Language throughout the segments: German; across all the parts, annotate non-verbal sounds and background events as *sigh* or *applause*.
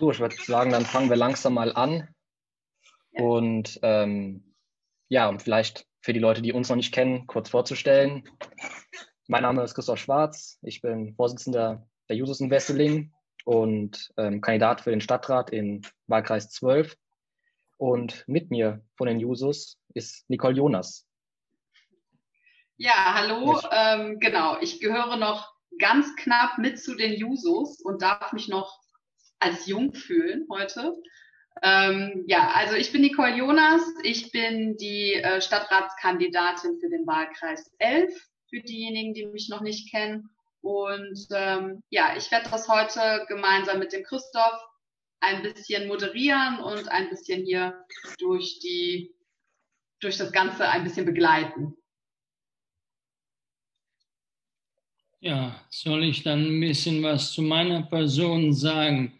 So, ich würde sagen, dann fangen wir langsam mal an. Ja. Und ähm, ja, um vielleicht für die Leute, die uns noch nicht kennen, kurz vorzustellen. Mein Name ist Christoph Schwarz. Ich bin Vorsitzender der Jusos in Wesseling und ähm, Kandidat für den Stadtrat in Wahlkreis 12. Und mit mir von den Jusos ist Nicole Jonas. Ja, hallo. Ähm, genau, ich gehöre noch ganz knapp mit zu den Jusos und darf mich noch als jung fühlen heute. Ähm, ja, also ich bin Nicole Jonas. Ich bin die äh, Stadtratskandidatin für den Wahlkreis 11, für diejenigen, die mich noch nicht kennen. Und ähm, ja, ich werde das heute gemeinsam mit dem Christoph ein bisschen moderieren und ein bisschen hier durch die durch das Ganze ein bisschen begleiten. Ja, soll ich dann ein bisschen was zu meiner Person sagen?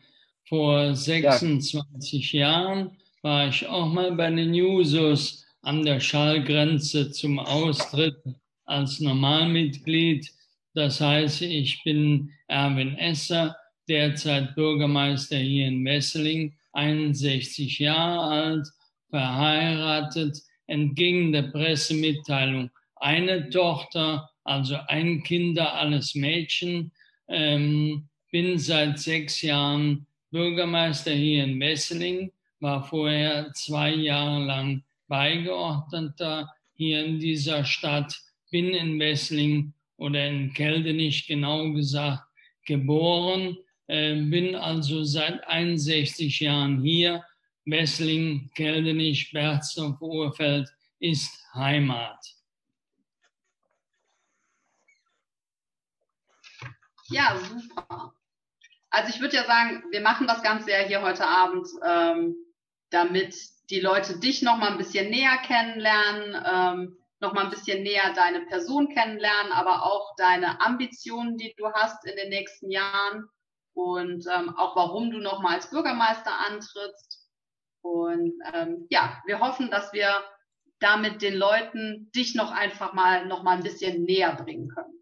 Vor 26 ja. Jahren war ich auch mal bei den Jusos an der Schallgrenze zum Austritt als Normalmitglied. Das heißt, ich bin Erwin Esser, derzeit Bürgermeister hier in Wesseling, 61 Jahre alt, verheiratet, entgegen der Pressemitteilung eine Tochter, also ein Kinder, alles Mädchen. Ähm, bin seit sechs Jahren Bürgermeister hier in Wesseling, war vorher zwei Jahre lang Beigeordneter hier in dieser Stadt, bin in Wesseling oder in Keldenich genau gesagt geboren, äh, bin also seit 61 Jahren hier. Wesseling, Keldenich, Berzdorf, Urfeld ist Heimat. Ja, super. Also ich würde ja sagen, wir machen das Ganze ja hier heute Abend, ähm, damit die Leute dich noch mal ein bisschen näher kennenlernen, ähm, noch mal ein bisschen näher deine Person kennenlernen, aber auch deine Ambitionen, die du hast in den nächsten Jahren und ähm, auch warum du noch mal als Bürgermeister antrittst. Und ähm, ja, wir hoffen, dass wir damit den Leuten dich noch einfach mal noch mal ein bisschen näher bringen können.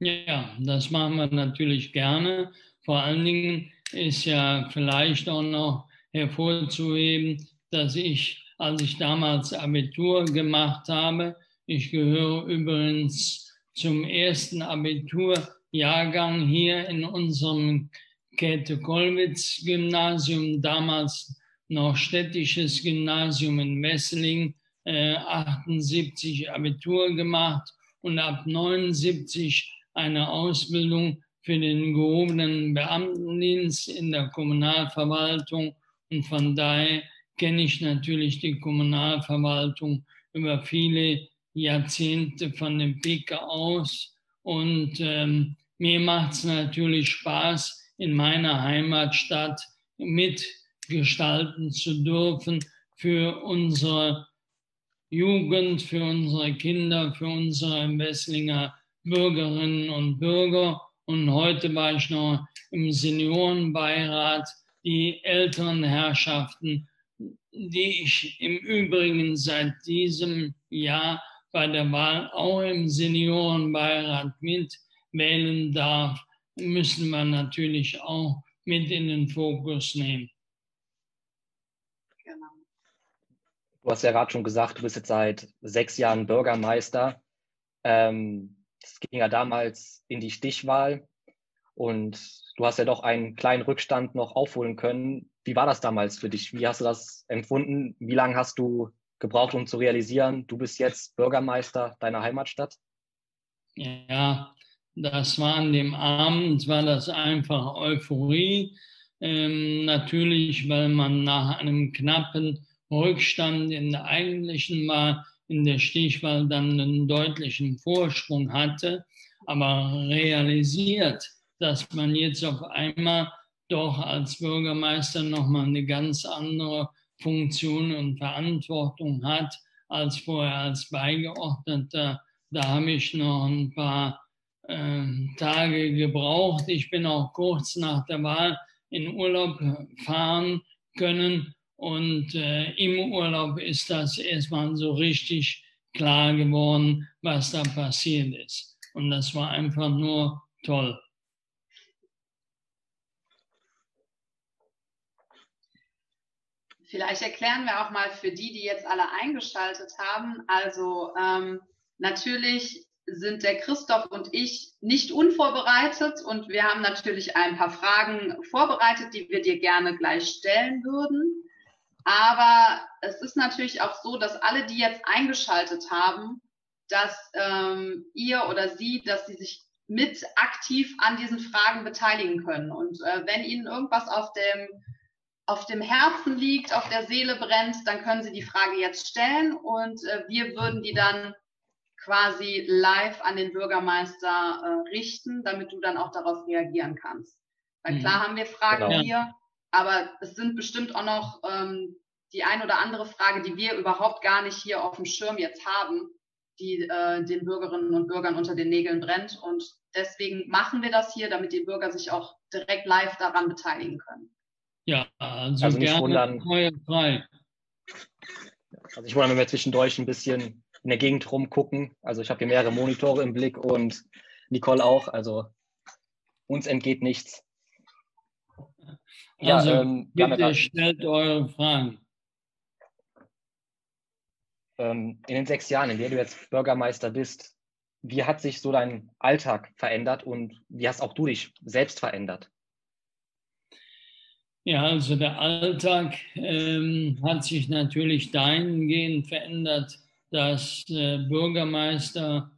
Ja, das machen wir natürlich gerne. Vor allen Dingen ist ja vielleicht auch noch hervorzuheben, dass ich, als ich damals Abitur gemacht habe, ich gehöre übrigens zum ersten Abiturjahrgang hier in unserem Käthe-Kollwitz-Gymnasium, damals noch städtisches Gymnasium in Wesseling, äh, 78 Abitur gemacht und ab 79 eine Ausbildung für den gehobenen Beamtendienst in der Kommunalverwaltung. Und von daher kenne ich natürlich die Kommunalverwaltung über viele Jahrzehnte von dem Pike aus. Und ähm, mir macht es natürlich Spaß, in meiner Heimatstadt mitgestalten zu dürfen für unsere Jugend, für unsere Kinder, für unsere Wesslinger Bürgerinnen und Bürger und heute war ich noch im Seniorenbeirat, die älteren Herrschaften, die ich im Übrigen seit diesem Jahr bei der Wahl auch im Seniorenbeirat mitwählen darf, müssen wir natürlich auch mit in den Fokus nehmen. Genau. Du hast ja gerade schon gesagt, du bist jetzt seit sechs Jahren Bürgermeister. Ähm, das ging ja damals in die Stichwahl und du hast ja doch einen kleinen Rückstand noch aufholen können. Wie war das damals für dich? Wie hast du das empfunden? Wie lange hast du gebraucht, um zu realisieren, du bist jetzt Bürgermeister deiner Heimatstadt? Ja, das war an dem Abend, war das einfach Euphorie. Ähm, natürlich, weil man nach einem knappen Rückstand in der eigentlichen Wahl in der Stichwahl dann einen deutlichen Vorsprung hatte, aber realisiert, dass man jetzt auf einmal doch als Bürgermeister nochmal eine ganz andere Funktion und Verantwortung hat als vorher als Beigeordneter. Da habe ich noch ein paar äh, Tage gebraucht. Ich bin auch kurz nach der Wahl in Urlaub fahren können und äh, im Urlaub ist das erstmal so richtig klar geworden, was da passiert ist. Und das war einfach nur toll. Vielleicht erklären wir auch mal für die, die jetzt alle eingeschaltet haben. Also ähm, natürlich sind der Christoph und ich nicht unvorbereitet und wir haben natürlich ein paar Fragen vorbereitet, die wir dir gerne gleich stellen würden. Aber es ist natürlich auch so, dass alle, die jetzt eingeschaltet haben, dass ähm, ihr oder sie, dass sie sich mit aktiv an diesen Fragen beteiligen können. Und äh, wenn Ihnen irgendwas auf dem, auf dem Herzen liegt, auf der Seele brennt, dann können Sie die Frage jetzt stellen und äh, wir würden die dann quasi live an den Bürgermeister äh, richten, damit du dann auch darauf reagieren kannst. Weil mhm. klar haben wir Fragen genau. hier, aber es sind bestimmt auch noch ähm, die ein oder andere Frage, die wir überhaupt gar nicht hier auf dem Schirm jetzt haben, die äh, den Bürgerinnen und Bürgern unter den Nägeln brennt. Und deswegen machen wir das hier, damit die Bürger sich auch direkt live daran beteiligen können. Ja, also, also gerne wundern, frei. Also ich wundere, wenn wir zwischendurch ein bisschen in der Gegend rumgucken. Also ich habe hier mehrere Monitore im Blick und Nicole auch. Also uns entgeht nichts. Ja, also ähm, bitte stellt eure Fragen. Ähm, in den sechs Jahren, in denen du jetzt Bürgermeister bist, wie hat sich so dein Alltag verändert und wie hast auch du dich selbst verändert? Ja, also der Alltag ähm, hat sich natürlich dahingehend verändert, dass äh, Bürgermeister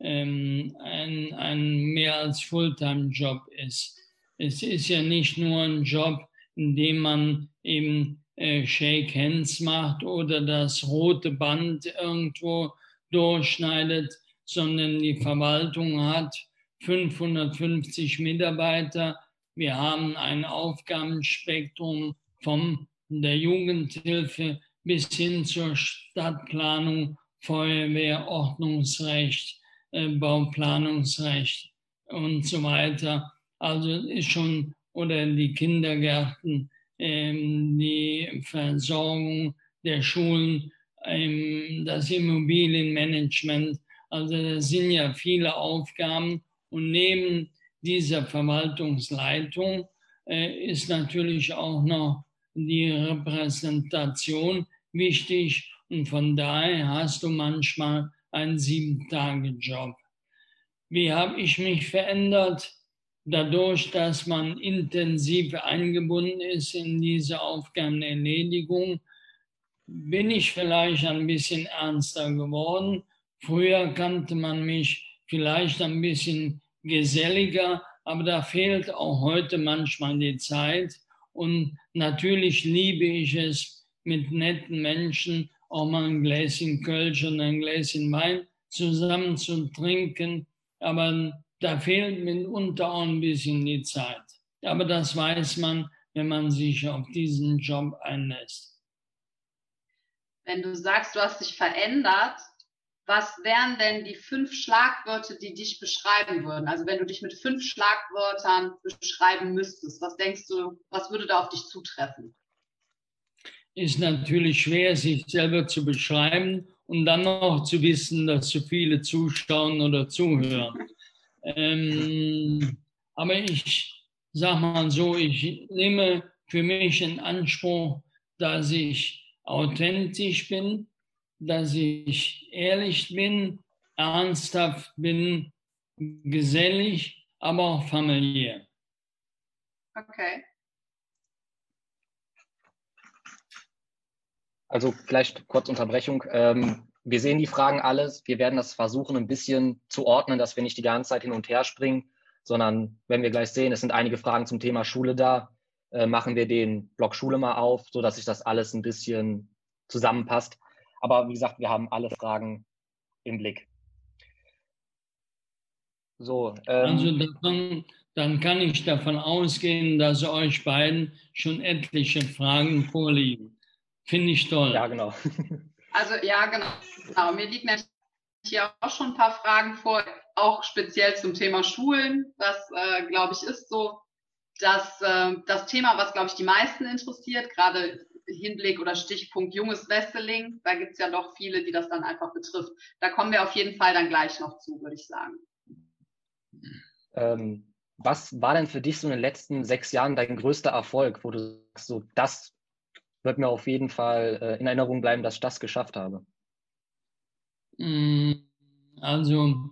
ähm, ein, ein mehr als Fulltime-Job ist. Es ist ja nicht nur ein Job, in dem man eben äh, Shake Hands macht oder das rote Band irgendwo durchschneidet, sondern die Verwaltung hat 550 Mitarbeiter. Wir haben ein Aufgabenspektrum von der Jugendhilfe bis hin zur Stadtplanung, Feuerwehr, Ordnungsrecht, äh, Bauplanungsrecht und so weiter. Also ist schon, oder die Kindergärten, ähm, die Versorgung der Schulen, ähm, das Immobilienmanagement. Also das sind ja viele Aufgaben. Und neben dieser Verwaltungsleitung äh, ist natürlich auch noch die Repräsentation wichtig und von daher hast du manchmal einen Sieben-Tage-Job. Wie habe ich mich verändert? Dadurch, dass man intensiv eingebunden ist in diese Aufgabenerledigung, bin ich vielleicht ein bisschen ernster geworden. Früher kannte man mich vielleicht ein bisschen geselliger, aber da fehlt auch heute manchmal die Zeit. Und natürlich liebe ich es, mit netten Menschen auch mal ein Gläschen Kölsch und ein Gläschen Wein zusammen zu trinken. Aber da fehlt mitunter auch ein bisschen die Zeit. Aber das weiß man, wenn man sich auf diesen Job einlässt. Wenn du sagst, du hast dich verändert, was wären denn die fünf Schlagwörter, die dich beschreiben würden? Also wenn du dich mit fünf Schlagwörtern beschreiben müsstest, was denkst du, was würde da auf dich zutreffen? ist natürlich schwer, sich selber zu beschreiben und dann noch zu wissen, dass so viele zuschauen oder zuhören. Ähm, aber ich sage mal so, ich nehme für mich in Anspruch, dass ich authentisch bin, dass ich ehrlich bin, ernsthaft bin, gesellig, aber auch familiär. Okay. Also vielleicht kurz Unterbrechung. Ähm, wir sehen die Fragen alles. Wir werden das versuchen, ein bisschen zu ordnen, dass wir nicht die ganze Zeit hin und her springen, sondern wenn wir gleich sehen, es sind einige Fragen zum Thema Schule da, äh, machen wir den Blog Schule mal auf, sodass sich das alles ein bisschen zusammenpasst. Aber wie gesagt, wir haben alle Fragen im Blick. So, ähm, also dann, dann kann ich davon ausgehen, dass euch beiden schon etliche Fragen vorliegen. Finde ich toll. Ja, genau. *laughs* Also ja, genau. genau. Mir liegen hier auch schon ein paar Fragen vor, auch speziell zum Thema Schulen. Das, äh, glaube ich, ist so dass, äh, das Thema, was, glaube ich, die meisten interessiert, gerade Hinblick oder Stichpunkt junges Wesseling. Da gibt es ja doch viele, die das dann einfach betrifft. Da kommen wir auf jeden Fall dann gleich noch zu, würde ich sagen. Ähm, was war denn für dich so in den letzten sechs Jahren dein größter Erfolg, wo du sagst, so das wird mir auf jeden Fall äh, in Erinnerung bleiben, dass ich das geschafft habe. Mm, also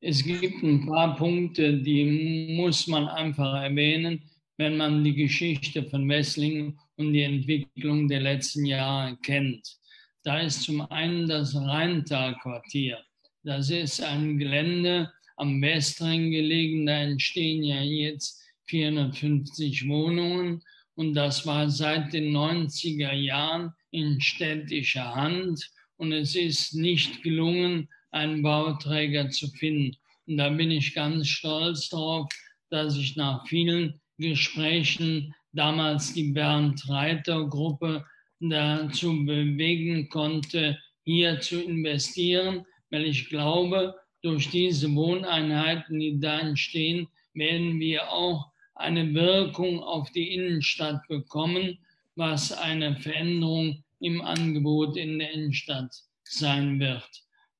es gibt ein paar Punkte, die muss man einfach erwähnen, wenn man die Geschichte von Wesslingen und die Entwicklung der letzten Jahre kennt. Da ist zum einen das Rheintalquartier. Das ist ein Gelände am Westring gelegen. Da entstehen ja jetzt 450 Wohnungen und das war seit den 90er Jahren in städtischer Hand und es ist nicht gelungen, einen Bauträger zu finden. Und da bin ich ganz stolz darauf, dass ich nach vielen Gesprächen damals die Bernd Reiter Gruppe dazu bewegen konnte, hier zu investieren, weil ich glaube, durch diese Wohneinheiten, die da entstehen, werden wir auch eine Wirkung auf die Innenstadt bekommen, was eine Veränderung im Angebot in der Innenstadt sein wird.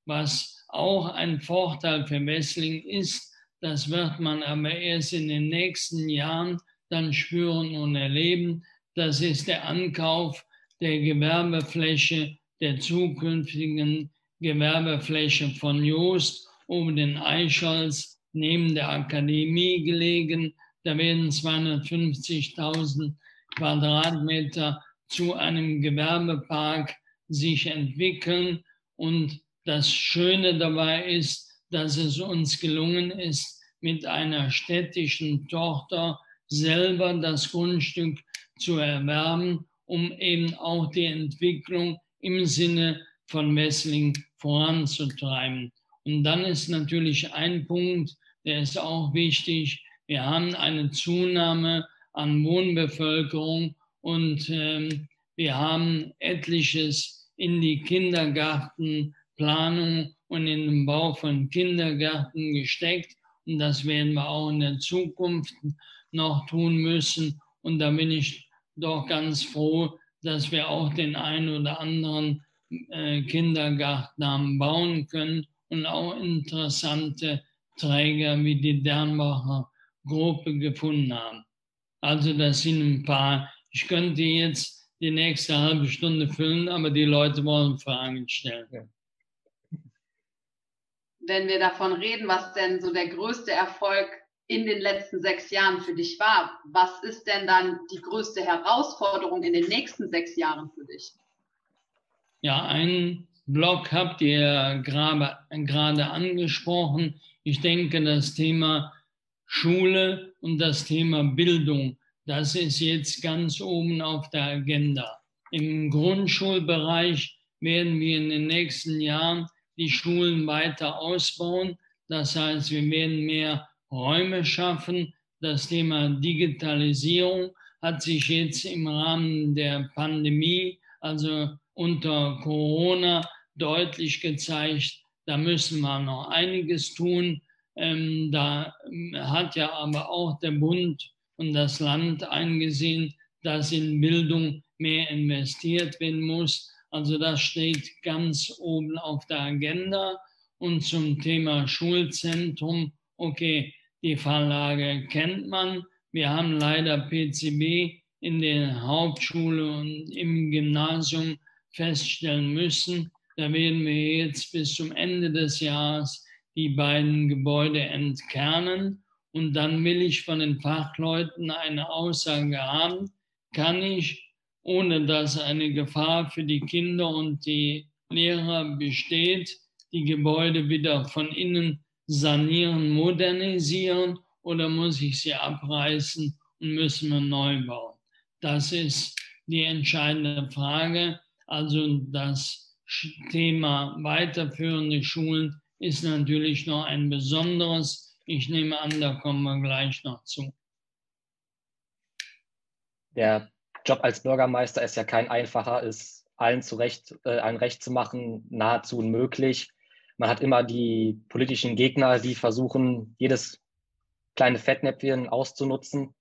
Was auch ein Vorteil für Messling ist, das wird man aber erst in den nächsten Jahren dann spüren und erleben. Das ist der Ankauf der Gewerbefläche, der zukünftigen Gewerbefläche von Joost oben den Eichholz neben der Akademie gelegen. Da werden 250.000 Quadratmeter zu einem Gewerbepark sich entwickeln. Und das Schöne dabei ist, dass es uns gelungen ist, mit einer städtischen Tochter selber das Grundstück zu erwerben, um eben auch die Entwicklung im Sinne von Wessling voranzutreiben. Und dann ist natürlich ein Punkt, der ist auch wichtig. Wir haben eine Zunahme an Wohnbevölkerung und ähm, wir haben etliches in die Kindergartenplanung und in den Bau von Kindergärten gesteckt. Und das werden wir auch in der Zukunft noch tun müssen. Und da bin ich doch ganz froh, dass wir auch den einen oder anderen äh, Kindergarten haben bauen können und auch interessante Träger wie die Dernbacher Gruppe gefunden haben. Also das sind ein paar. Ich könnte jetzt die nächste halbe Stunde füllen, aber die Leute wollen Fragen stellen. Ja. Wenn wir davon reden, was denn so der größte Erfolg in den letzten sechs Jahren für dich war, was ist denn dann die größte Herausforderung in den nächsten sechs Jahren für dich? Ja, ein Blog habt ihr gerade angesprochen. Ich denke, das Thema Schule und das Thema Bildung, das ist jetzt ganz oben auf der Agenda. Im Grundschulbereich werden wir in den nächsten Jahren die Schulen weiter ausbauen. Das heißt, wir werden mehr Räume schaffen. Das Thema Digitalisierung hat sich jetzt im Rahmen der Pandemie, also unter Corona, deutlich gezeigt, da müssen wir noch einiges tun. Ähm, da ähm, hat ja aber auch der Bund und das Land eingesehen, dass in Bildung mehr investiert werden muss. Also das steht ganz oben auf der Agenda. Und zum Thema Schulzentrum, okay, die Verlage kennt man. Wir haben leider PCB in der Hauptschule und im Gymnasium feststellen müssen, da werden wir jetzt bis zum Ende des Jahres die beiden Gebäude entkernen. Und dann will ich von den Fachleuten eine Aussage haben, kann ich, ohne dass eine Gefahr für die Kinder und die Lehrer besteht, die Gebäude wieder von innen sanieren, modernisieren oder muss ich sie abreißen und müssen wir neu bauen? Das ist die entscheidende Frage. Also das Thema weiterführende Schulen ist natürlich noch ein besonderes. Ich nehme an, da kommen wir gleich noch zu. Der Job als Bürgermeister ist ja kein einfacher, ist allen zu Recht, äh, ein Recht zu machen, nahezu unmöglich. Man hat immer die politischen Gegner, die versuchen, jedes kleine Fettnäpfchen auszunutzen.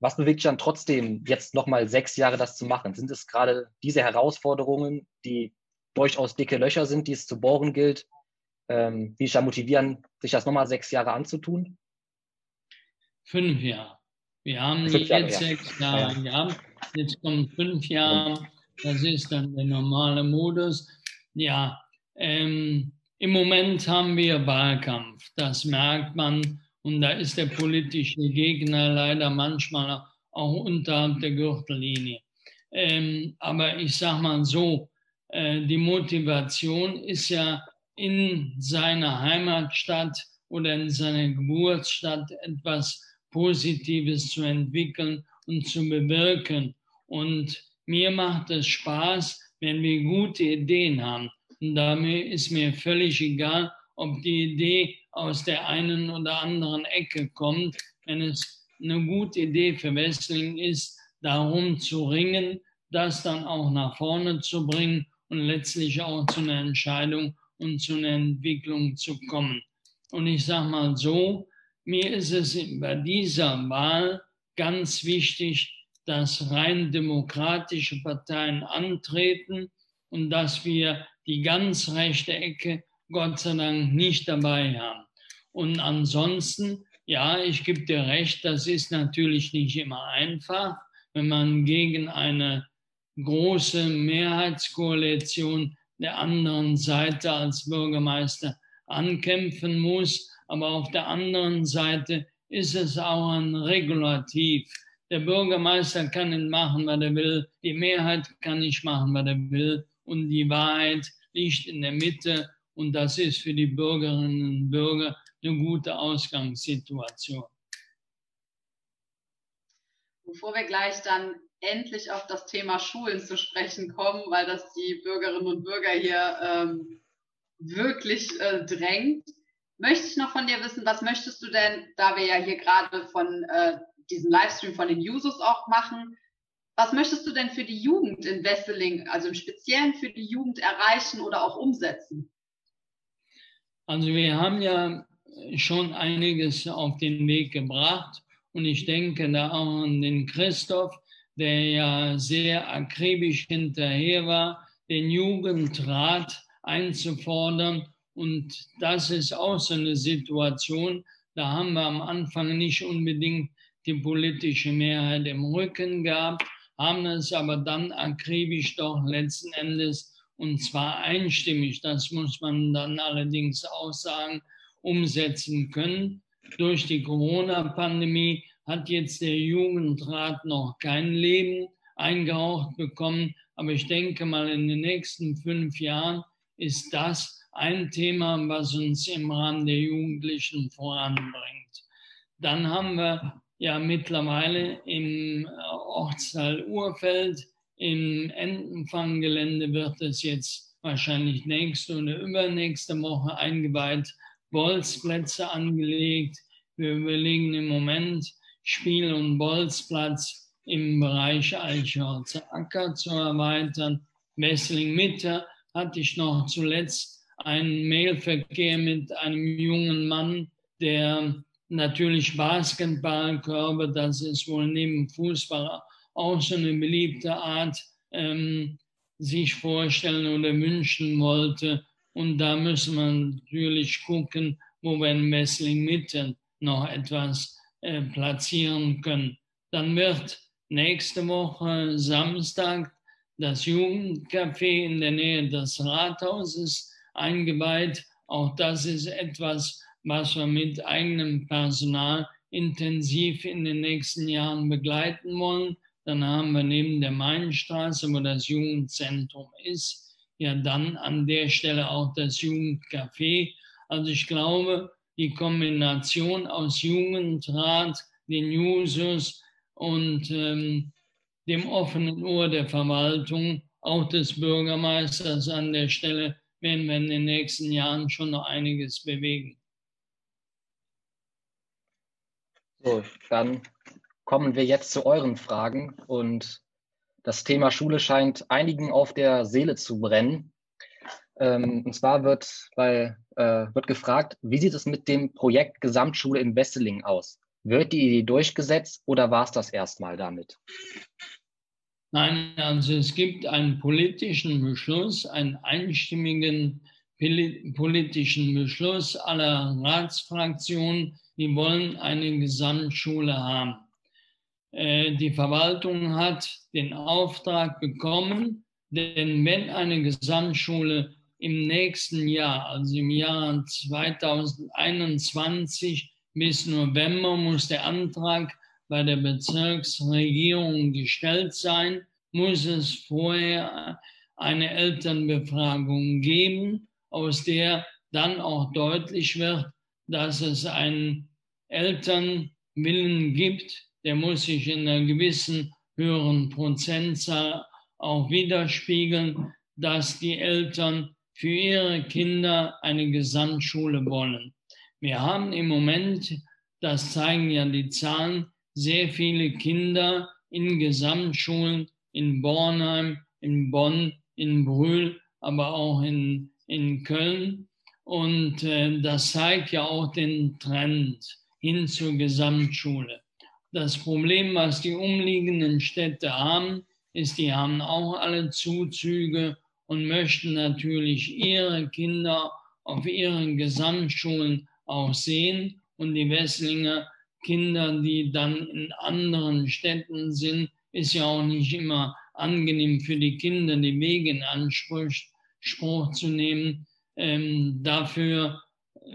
Was bewegt dich dann trotzdem, jetzt nochmal sechs Jahre das zu machen? Sind es gerade diese Herausforderungen, die durchaus dicke Löcher sind, die es zu bohren gilt. Ähm, wie ich da motivieren, sich das nochmal sechs Jahre anzutun? Fünf Jahre. Wir haben Fünf Jahre, jetzt ja. sechs Jahre ja. gehabt. Jetzt kommt fünf Jahre, das ist dann der normale Modus. Ja, ähm, im Moment haben wir Wahlkampf, das merkt man. Und da ist der politische Gegner leider manchmal auch unterhalb der Gürtellinie. Ähm, aber ich sage mal so, äh, die Motivation ist ja in seiner Heimatstadt oder in seiner Geburtsstadt etwas Positives zu entwickeln und zu bewirken. Und mir macht es Spaß, wenn wir gute Ideen haben. Und damit ist mir völlig egal, ob die Idee aus der einen oder anderen Ecke kommt. Wenn es eine gute Idee für Wrestling ist, darum zu ringen, das dann auch nach vorne zu bringen und letztlich auch zu einer Entscheidung und zu einer Entwicklung zu kommen. Und ich sage mal so, mir ist es bei dieser Wahl ganz wichtig, dass rein demokratische Parteien antreten und dass wir die ganz rechte Ecke Gott sei Dank nicht dabei haben. Und ansonsten, ja, ich gebe dir recht, das ist natürlich nicht immer einfach, wenn man gegen eine große Mehrheitskoalition der anderen Seite als Bürgermeister ankämpfen muss. Aber auf der anderen Seite ist es auch ein Regulativ. Der Bürgermeister kann nicht machen, was er will. Die Mehrheit kann nicht machen, was er will. Und die Wahrheit liegt in der Mitte. Und das ist für die Bürgerinnen und Bürger eine gute Ausgangssituation. Bevor wir gleich dann endlich auf das Thema Schulen zu sprechen kommen, weil das die Bürgerinnen und Bürger hier ähm, wirklich äh, drängt. Möchte ich noch von dir wissen, was möchtest du denn, da wir ja hier gerade von äh, diesem Livestream von den Users auch machen, was möchtest du denn für die Jugend in Wesseling, also im Speziellen für die Jugend erreichen oder auch umsetzen? Also wir haben ja schon einiges auf den Weg gebracht und ich denke da auch an den Christoph, der ja sehr akribisch hinterher war, den Jugendrat einzufordern. Und das ist auch so eine Situation, da haben wir am Anfang nicht unbedingt die politische Mehrheit im Rücken gehabt, haben es aber dann akribisch doch letzten Endes und zwar einstimmig, das muss man dann allerdings auch sagen, umsetzen können. Durch die Corona-Pandemie hat jetzt der Jugendrat noch kein Leben eingehaucht bekommen. Aber ich denke mal, in den nächsten fünf Jahren ist das ein Thema, was uns im Rahmen der Jugendlichen voranbringt. Dann haben wir ja mittlerweile im Ortsteil Urfeld, im Entenfanggelände wird es jetzt wahrscheinlich nächste oder übernächste Woche eingeweiht, Bolzplätze angelegt. Wir überlegen im Moment, Spiel- und Bolzplatz im Bereich Eichhorzer Acker zu erweitern. Wessling Mitte hatte ich noch zuletzt einen Mailverkehr mit einem jungen Mann, der natürlich Basketballkörbe, das ist wohl neben Fußball auch so eine beliebte Art, ähm, sich vorstellen oder wünschen wollte. Und da müssen wir natürlich gucken, wo wir in Wessling Mitte noch etwas äh, platzieren können. Dann wird nächste Woche Samstag das Jugendcafé in der Nähe des Rathauses eingeweiht. Auch das ist etwas, was wir mit eigenem Personal intensiv in den nächsten Jahren begleiten wollen. Dann haben wir neben der Mainstraße, wo das Jugendzentrum ist, ja dann an der Stelle auch das Jugendcafé. Also ich glaube, die Kombination aus Jugendrat, den Jusos und ähm, dem offenen Ohr der Verwaltung, auch des Bürgermeisters an der Stelle, werden wir in den nächsten Jahren schon noch einiges bewegen. So, dann kommen wir jetzt zu euren Fragen und das Thema Schule scheint einigen auf der Seele zu brennen. Ähm, und zwar wird, weil, äh, wird gefragt, wie sieht es mit dem Projekt Gesamtschule in Wesseling aus? Wird die Idee durchgesetzt oder war es das erstmal damit? Nein, also es gibt einen politischen Beschluss, einen einstimmigen politischen Beschluss aller Ratsfraktionen, die wollen eine Gesamtschule haben. äh, die Verwaltung hat den Auftrag bekommen, denn wenn eine Gesamtschule im nächsten Jahr, also im Jahr 2021 bis November, muss der Antrag bei der Bezirksregierung gestellt sein, muss es vorher eine Elternbefragung geben, aus der dann auch deutlich wird, dass es einen Elternwillen gibt, der muss sich in einer gewissen höheren Prozentzahl auch widerspiegeln, dass die Eltern für ihre Kinder eine Gesamtschule wollen. Wir haben im Moment, das zeigen ja die Zahlen, sehr viele Kinder in Gesamtschulen in Bornheim, in Bonn, in Brühl, aber auch in, in Köln. Und äh, das zeigt ja auch den Trend hin zur Gesamtschule. Das Problem, was die umliegenden Städte haben, ist, die haben auch alle Zuzüge und möchten natürlich ihre Kinder auf ihren Gesamtschulen auch sehen und die Wesslinger Kinder, die dann in anderen Städten sind, ist ja auch nicht immer angenehm für die Kinder, die Wege in Anspruch zu nehmen. Ähm, dafür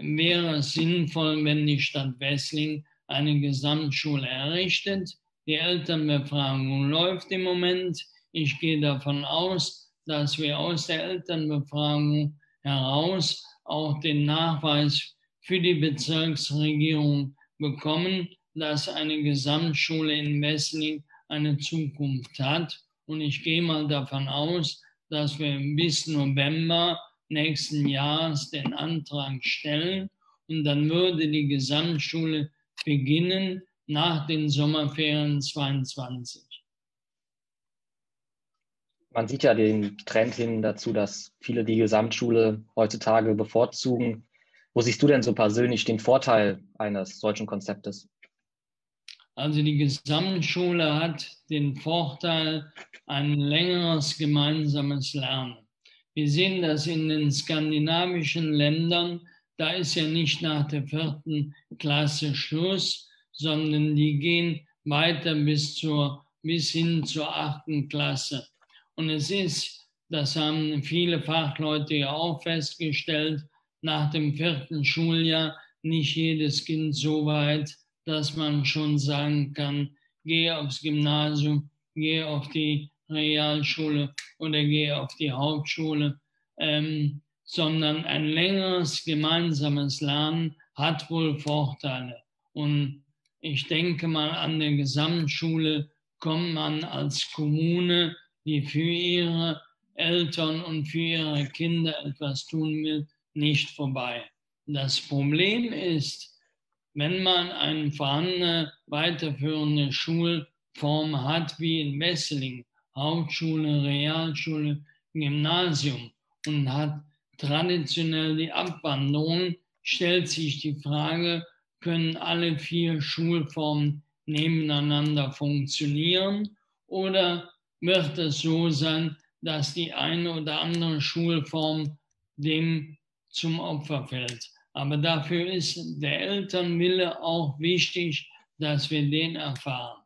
wäre es sinnvoll, wenn die Stadt Wessling eine Gesamtschule errichtet. Die Elternbefragung läuft im Moment. Ich gehe davon aus, dass wir aus der Elternbefragung heraus auch den Nachweis für die Bezirksregierung bekommen, dass eine Gesamtschule in Wessling eine Zukunft hat. Und ich gehe mal davon aus, dass wir bis November nächsten Jahres den Antrag stellen und dann würde die Gesamtschule beginnen nach den Sommerferien 22. Man sieht ja den Trend hin dazu, dass viele die Gesamtschule heutzutage bevorzugen. Wo siehst du denn so persönlich den Vorteil eines solchen Konzeptes? Also die Gesamtschule hat den Vorteil, ein längeres gemeinsames Lernen. Wir sehen das in den skandinavischen Ländern, da ist ja nicht nach der vierten Klasse Schluss, sondern die gehen weiter bis, zur, bis hin zur achten Klasse. Und es ist, das haben viele Fachleute ja auch festgestellt, nach dem vierten Schuljahr nicht jedes Kind so weit, dass man schon sagen kann, gehe aufs Gymnasium, gehe auf die Realschule oder gehe auf die Hauptschule. Ähm, sondern ein längeres gemeinsames Lernen hat wohl Vorteile. Und ich denke mal, an der Gesamtschule kommt man als Kommune, die für ihre Eltern und für ihre Kinder etwas tun will, nicht vorbei. Das Problem ist, wenn man eine vorhandene weiterführende Schulform hat, wie in Wesseling, Hauptschule, Realschule, Gymnasium, und hat traditionell die Abwanderung, stellt sich die Frage, können alle vier Schulformen nebeneinander funktionieren oder wird es so sein, dass die eine oder andere Schulform dem zum Opfer fällt. Aber dafür ist der Elternwille auch wichtig, dass wir den erfahren.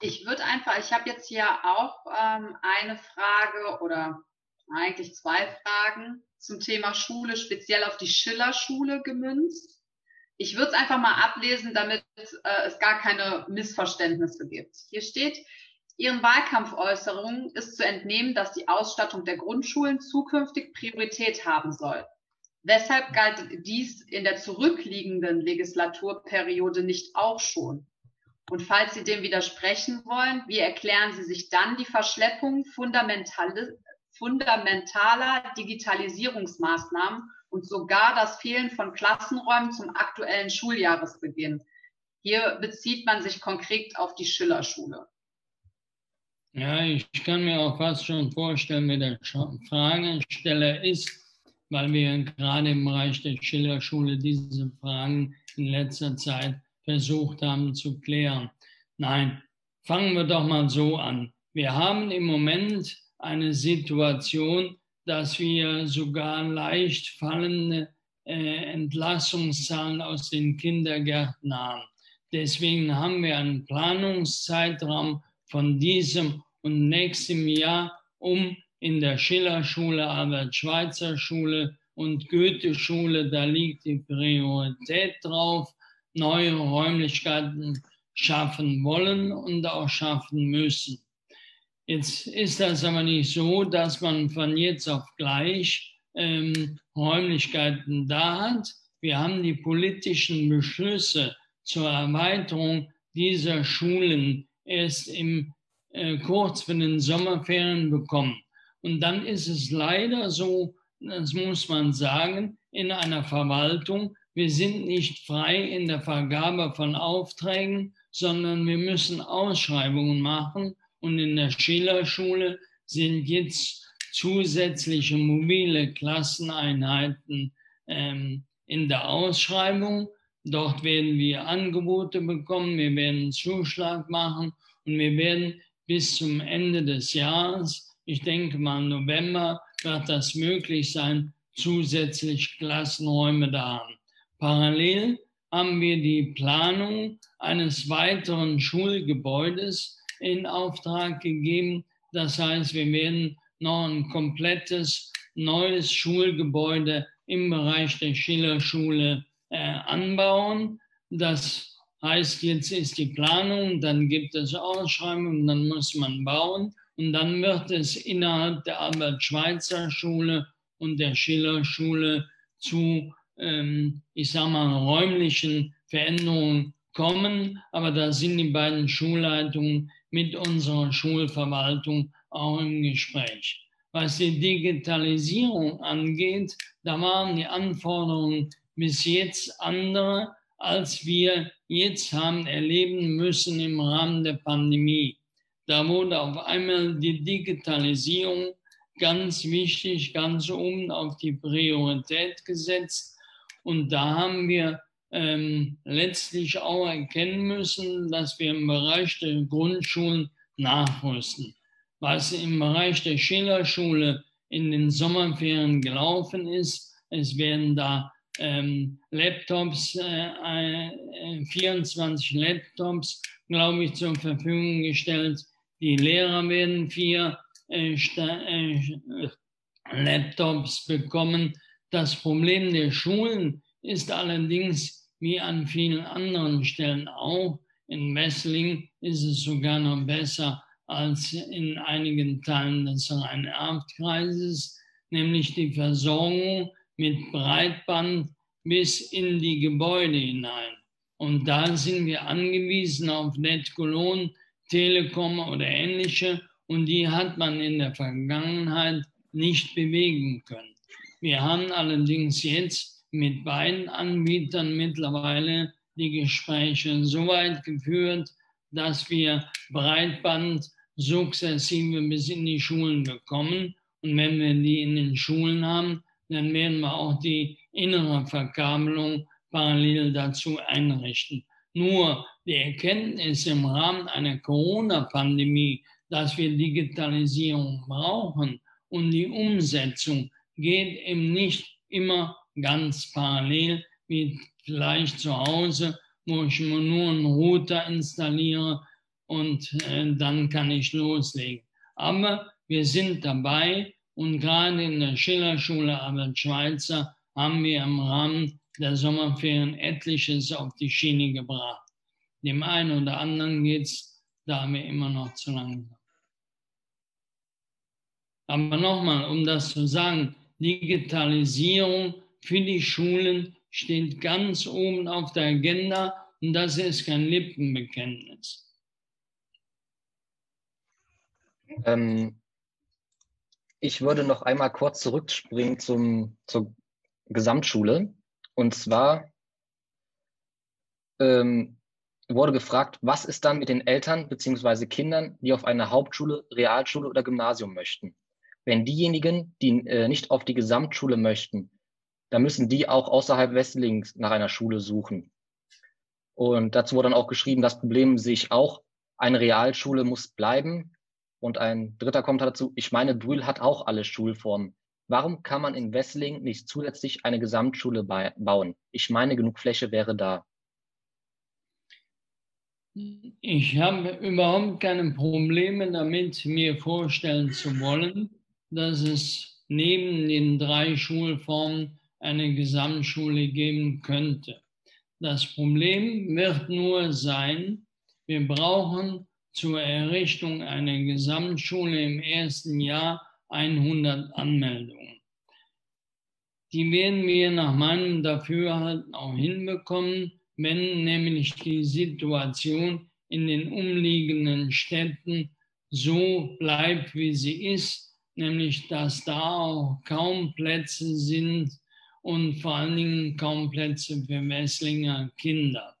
Ich würde einfach, ich habe jetzt hier auch ähm, eine Frage oder eigentlich zwei Fragen zum Thema Schule, speziell auf die Schillerschule gemünzt. Ich würde es einfach mal ablesen, damit äh, es gar keine Missverständnisse gibt. Hier steht, Ihren Wahlkampfäußerungen ist zu entnehmen, dass die Ausstattung der Grundschulen zukünftig Priorität haben soll. Weshalb galt dies in der zurückliegenden Legislaturperiode nicht auch schon? Und falls Sie dem widersprechen wollen, wie erklären Sie sich dann die Verschleppung fundamentaler Digitalisierungsmaßnahmen und sogar das Fehlen von Klassenräumen zum aktuellen Schuljahresbeginn? Hier bezieht man sich konkret auf die Schillerschule. Ja, ich kann mir auch fast schon vorstellen, wer der Fragesteller ist, weil wir gerade im Bereich der Schillerschule diese Fragen in letzter Zeit versucht haben zu klären. Nein, fangen wir doch mal so an. Wir haben im Moment eine Situation, dass wir sogar leicht fallende äh, Entlassungszahlen aus den Kindergärten haben. Deswegen haben wir einen Planungszeitraum von diesem und nächstem Jahr, um in der Schillerschule, Albert-Schweitzer-Schule und Goethe-Schule, da liegt die Priorität drauf, neue Räumlichkeiten schaffen wollen und auch schaffen müssen. Jetzt ist das aber nicht so, dass man von jetzt auf gleich ähm, Räumlichkeiten da hat. Wir haben die politischen Beschlüsse zur Erweiterung dieser Schulen erst im, äh, kurz vor den Sommerferien bekommen. Und dann ist es leider so, das muss man sagen, in einer Verwaltung, wir sind nicht frei in der Vergabe von Aufträgen, sondern wir müssen Ausschreibungen machen. Und in der Schillerschule sind jetzt zusätzliche mobile Klasseneinheiten ähm, in der Ausschreibung. Dort werden wir Angebote bekommen, wir werden einen Zuschlag machen und wir werden bis zum Ende des Jahres, ich denke mal November, wird das möglich sein, zusätzlich Klassenräume da haben. Parallel haben wir die Planung eines weiteren Schulgebäudes in Auftrag gegeben. Das heißt, wir werden noch ein komplettes neues Schulgebäude im Bereich der Schillerschule äh, anbauen. Das heißt, jetzt ist die Planung, dann gibt es Ausschreibungen, dann muss man bauen und dann wird es innerhalb der Albert-Schweitzer-Schule und der Schillerschule zu, ähm, ich sag mal, räumlichen Veränderungen kommen. Aber da sind die beiden Schulleitungen mit unserer Schulverwaltung auch im Gespräch. Was die Digitalisierung angeht, da waren die Anforderungen bis jetzt andere, als wir jetzt haben erleben müssen im Rahmen der Pandemie. Da wurde auf einmal die Digitalisierung ganz wichtig, ganz oben auf die Priorität gesetzt. Und da haben wir ähm, letztlich auch erkennen müssen, dass wir im Bereich der Grundschulen nachrüsten. Was im Bereich der Schillerschule in den Sommerferien gelaufen ist, es werden da ähm, Laptops, äh, äh, 24 Laptops, glaube ich, zur Verfügung gestellt. Die Lehrer werden vier äh, äh, Laptops bekommen. Das Problem der Schulen ist allerdings, wie an vielen anderen Stellen auch, in Messling ist es sogar noch besser als in einigen Teilen des Rhein-Erft-Kreises, nämlich die Versorgung mit Breitband bis in die Gebäude hinein. Und da sind wir angewiesen auf NetCologne, Telekom oder ähnliche und die hat man in der Vergangenheit nicht bewegen können. Wir haben allerdings jetzt mit beiden Anbietern mittlerweile die Gespräche so weit geführt, dass wir Breitband sukzessive bis in die Schulen bekommen. Und wenn wir die in den Schulen haben, dann werden wir auch die innere Verkabelung parallel dazu einrichten. Nur die Erkenntnis im Rahmen einer Corona-Pandemie, dass wir Digitalisierung brauchen und die Umsetzung geht eben nicht immer ganz parallel wie vielleicht zu Hause, wo ich nur einen Router installiere und äh, dann kann ich loslegen. Aber wir sind dabei und gerade in der Schillerschule Albert Schweitzer haben wir im Rahmen der Sommerferien etliches auf die Schiene gebracht. Dem einen oder anderen geht es da mir immer noch zu langsam. Aber nochmal, um das zu sagen, Digitalisierung für die Schulen steht ganz oben auf der Agenda und das ist kein Lippenbekenntnis. Ähm, ich würde noch einmal kurz zurückspringen zum, zur Gesamtschule. Und zwar ähm, wurde gefragt, was ist dann mit den Eltern bzw. Kindern, die auf eine Hauptschule, Realschule oder Gymnasium möchten? Wenn diejenigen, die äh, nicht auf die Gesamtschule möchten, dann müssen die auch außerhalb Westlings nach einer Schule suchen. Und dazu wurde dann auch geschrieben, das Problem sehe ich auch. Eine Realschule muss bleiben. Und ein dritter kommt dazu, ich meine, Brühl hat auch alle Schulformen. warum kann man in Wessling nicht zusätzlich eine Gesamtschule bauen? Ich meine, genug Fläche wäre da. Ich habe überhaupt keine Probleme damit, mir vorstellen zu wollen, dass es neben den drei Schulformen eine Gesamtschule geben könnte. Das Problem wird nur sein, wir brauchen zur Errichtung einer Gesamtschule im ersten Jahr 100 Anmeldungen. Die werden wir nach meinem Dafürhalten auch hinbekommen, wenn nämlich die Situation in den umliegenden Städten so bleibt, wie sie ist, nämlich dass da auch kaum Plätze sind und vor allen Dingen kaum Plätze für Messlinger Kinder.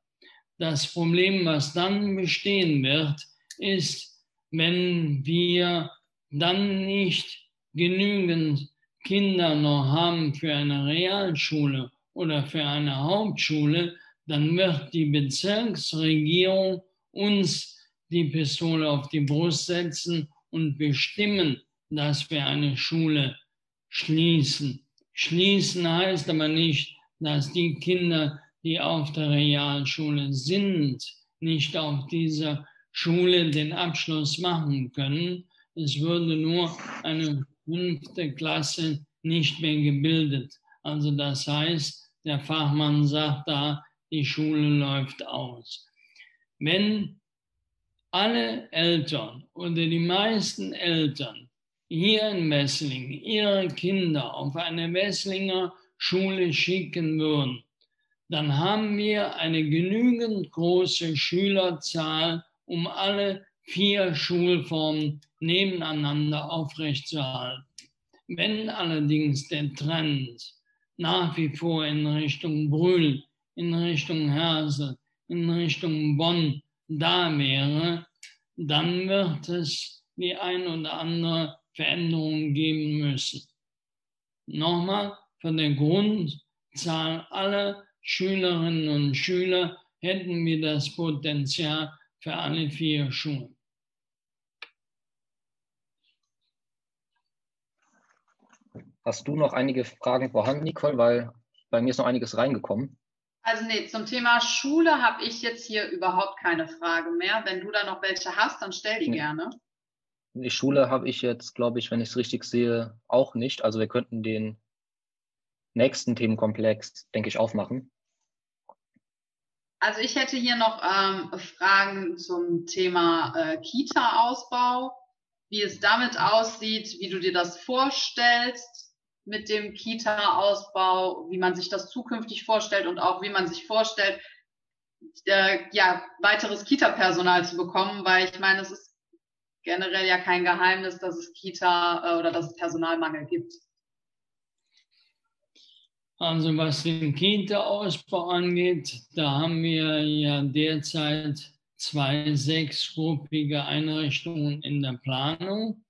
Das Problem, was dann bestehen wird, ist, wenn wir dann nicht genügend Kinder noch haben für eine Realschule oder für eine Hauptschule, dann wird die Bezirksregierung uns die Pistole auf die Brust setzen und bestimmen, dass wir eine Schule schließen. Schließen heißt aber nicht, dass die Kinder, die auf der Realschule sind, nicht auf dieser Schule den Abschluss machen können. Es würde nur eine fünfte Klasse nicht mehr gebildet. Also das heißt, der Fachmann sagt da, die Schule läuft aus. Wenn alle Eltern oder die meisten Eltern hier in Wessling ihre Kinder auf eine Wesslinger Schule schicken würden, dann haben wir eine genügend große Schülerzahl, um alle vier Schulformen nebeneinander aufrechtzuerhalten. Wenn allerdings der Trend nach wie vor in Richtung Brühl in Richtung Hersel, in Richtung Bonn da wäre, dann wird es die ein oder andere Veränderung geben müssen. Nochmal, von der Grundzahl aller Schülerinnen und Schüler hätten wir das Potenzial für alle vier Schulen. Hast du noch einige Fragen vorhanden, Nicole? Weil bei mir ist noch einiges reingekommen. Also nee, zum Thema Schule habe ich jetzt hier überhaupt keine Frage mehr. Wenn du da noch welche hast, dann stell die nee. gerne. Die Schule habe ich jetzt, glaube ich, wenn ich es richtig sehe, auch nicht. Also wir könnten den nächsten Themenkomplex, denke ich, aufmachen. Also ich hätte hier noch ähm, Fragen zum Thema äh, Kita-Ausbau, wie es damit aussieht, wie du dir das vorstellst mit dem Kita-Ausbau, wie man sich das zukünftig vorstellt und auch wie man sich vorstellt, äh, ja, weiteres Kita-Personal zu bekommen, weil ich meine, es ist generell ja kein Geheimnis, dass es Kita äh, oder dass es Personalmangel gibt. Also was den Kita-Ausbau angeht, da haben wir ja derzeit zwei sechsgruppige Einrichtungen in der Planung.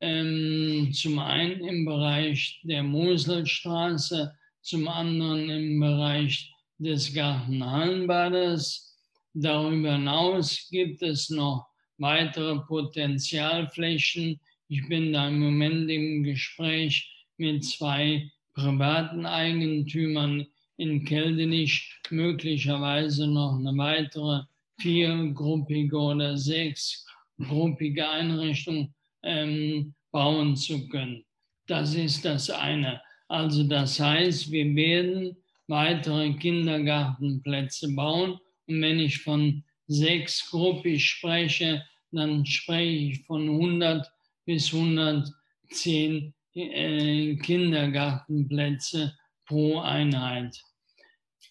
Ähm, zum einen im Bereich der Moselstraße, zum anderen im Bereich des Gartenhallenbades. Darüber hinaus gibt es noch weitere Potenzialflächen. Ich bin da im Moment im Gespräch mit zwei privaten Eigentümern in Keldenich, möglicherweise noch eine weitere viergruppige oder sechsgruppige Einrichtung ähm, bauen zu können. Das ist das eine. Also das heißt, wir werden weitere Kindergartenplätze bauen. Und wenn ich von sechs Gruppen spreche, dann spreche ich von 100 bis 110 äh, Kindergartenplätze pro Einheit.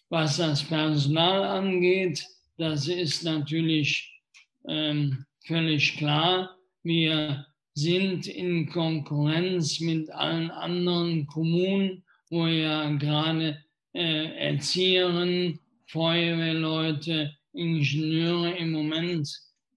Was das Personal angeht, das ist natürlich ähm, völlig klar. Wir sind in Konkurrenz mit allen anderen Kommunen, wo ja gerade äh, Erzieherinnen, Feuerwehrleute, Ingenieure im Moment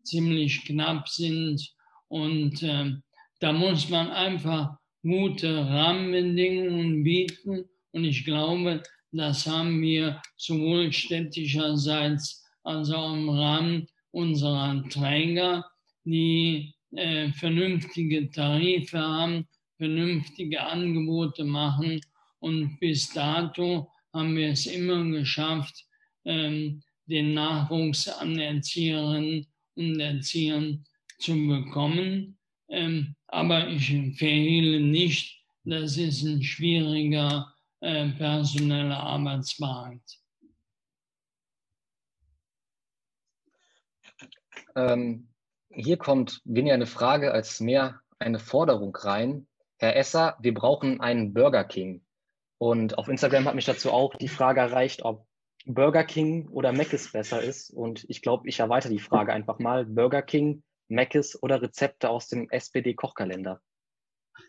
ziemlich knapp sind. Und äh, da muss man einfach gute Rahmenbedingungen bieten. Und ich glaube, das haben wir sowohl städtischerseits als auch im Rahmen unserer Träger, die äh, vernünftige Tarife haben, vernünftige Angebote machen. Und bis dato haben wir es immer geschafft, ähm, den Nachwuchs an Erzieherinnen und Erziehern zu bekommen. Ähm, aber ich verhehle nicht, das ist ein schwieriger äh, personeller Arbeitsmarkt. Ähm, hier kommt weniger eine Frage als mehr eine Forderung rein. Herr Esser, wir brauchen einen Burger King. Und auf Instagram hat mich dazu auch die Frage erreicht, ob Burger King oder Mc's besser ist. Und ich glaube, ich erweitere die Frage einfach mal. Burger King, Mc's oder Rezepte aus dem SPD-Kochkalender?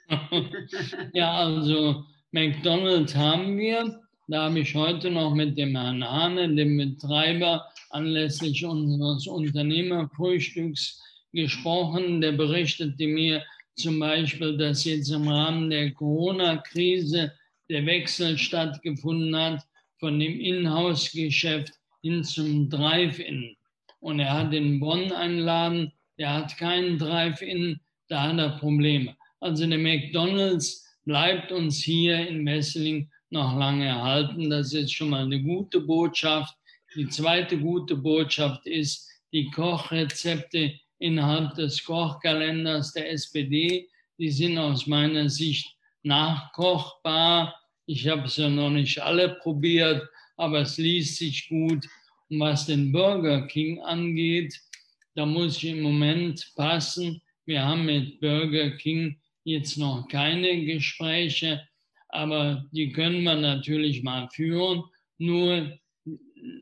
*laughs* ja, also McDonald's haben wir. Da habe ich heute noch mit dem Herrn Hane, dem Betreiber, anlässlich unseres Unternehmerfrühstücks gesprochen. Der berichtete mir zum Beispiel, dass jetzt im Rahmen der Corona-Krise der Wechsel stattgefunden hat von dem Inhouse-Geschäft hin zum Drive-In. Und er hat in Bonn einen Laden, der hat keinen Drive-In, da hat er Probleme. Also der McDonald's bleibt uns hier in Wesseling noch lange erhalten. Das ist schon mal eine gute Botschaft. Die zweite gute Botschaft ist, die Kochrezepte innerhalb des Kochkalenders der SPD, die sind aus meiner Sicht nachkochbar. Ich habe es ja noch nicht alle probiert, aber es liest sich gut. Und was den Burger King angeht, da muss ich im Moment passen. Wir haben mit Burger King jetzt noch keine Gespräche, aber die können wir natürlich mal führen. Nur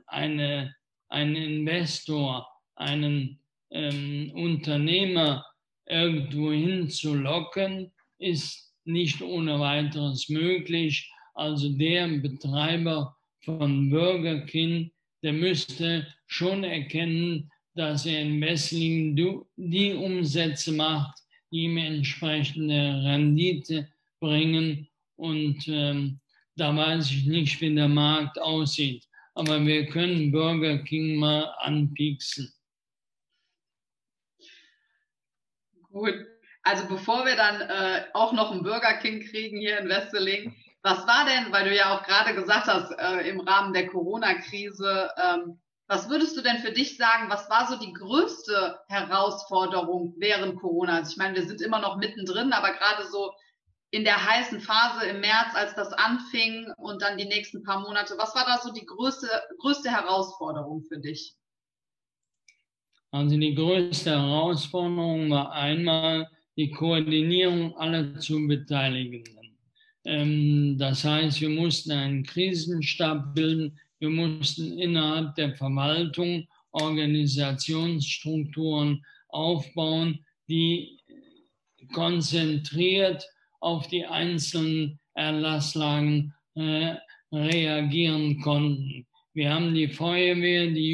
eine, einen Investor, einen ähm, Unternehmer irgendwo hinzulocken, ist nicht ohne weiteres möglich. Also der Betreiber von Burger King, der müsste schon erkennen, dass er in Wesslingen die Umsätze macht, die ihm entsprechende Rendite bringen. Und ähm, da weiß ich nicht, wie der Markt aussieht. Aber wir können Burger King mal anpieksen. Gut. Also bevor wir dann äh, auch noch einen Burger King kriegen hier in Wesseling, was war denn, weil du ja auch gerade gesagt hast, äh, im Rahmen der Corona-Krise, ähm, was würdest du denn für dich sagen, was war so die größte Herausforderung während Corona? Also ich meine, wir sind immer noch mittendrin, aber gerade so in der heißen Phase im März, als das anfing und dann die nächsten paar Monate, was war da so die größte, größte Herausforderung für dich? Also die größte Herausforderung war einmal die Koordinierung aller zu Beteiligenden. Ähm, das heißt, wir mussten einen Krisenstab bilden, wir mussten innerhalb der Verwaltung Organisationsstrukturen aufbauen, die konzentriert auf die einzelnen Erlasslagen äh, reagieren konnten. Wir haben die Feuerwehr, die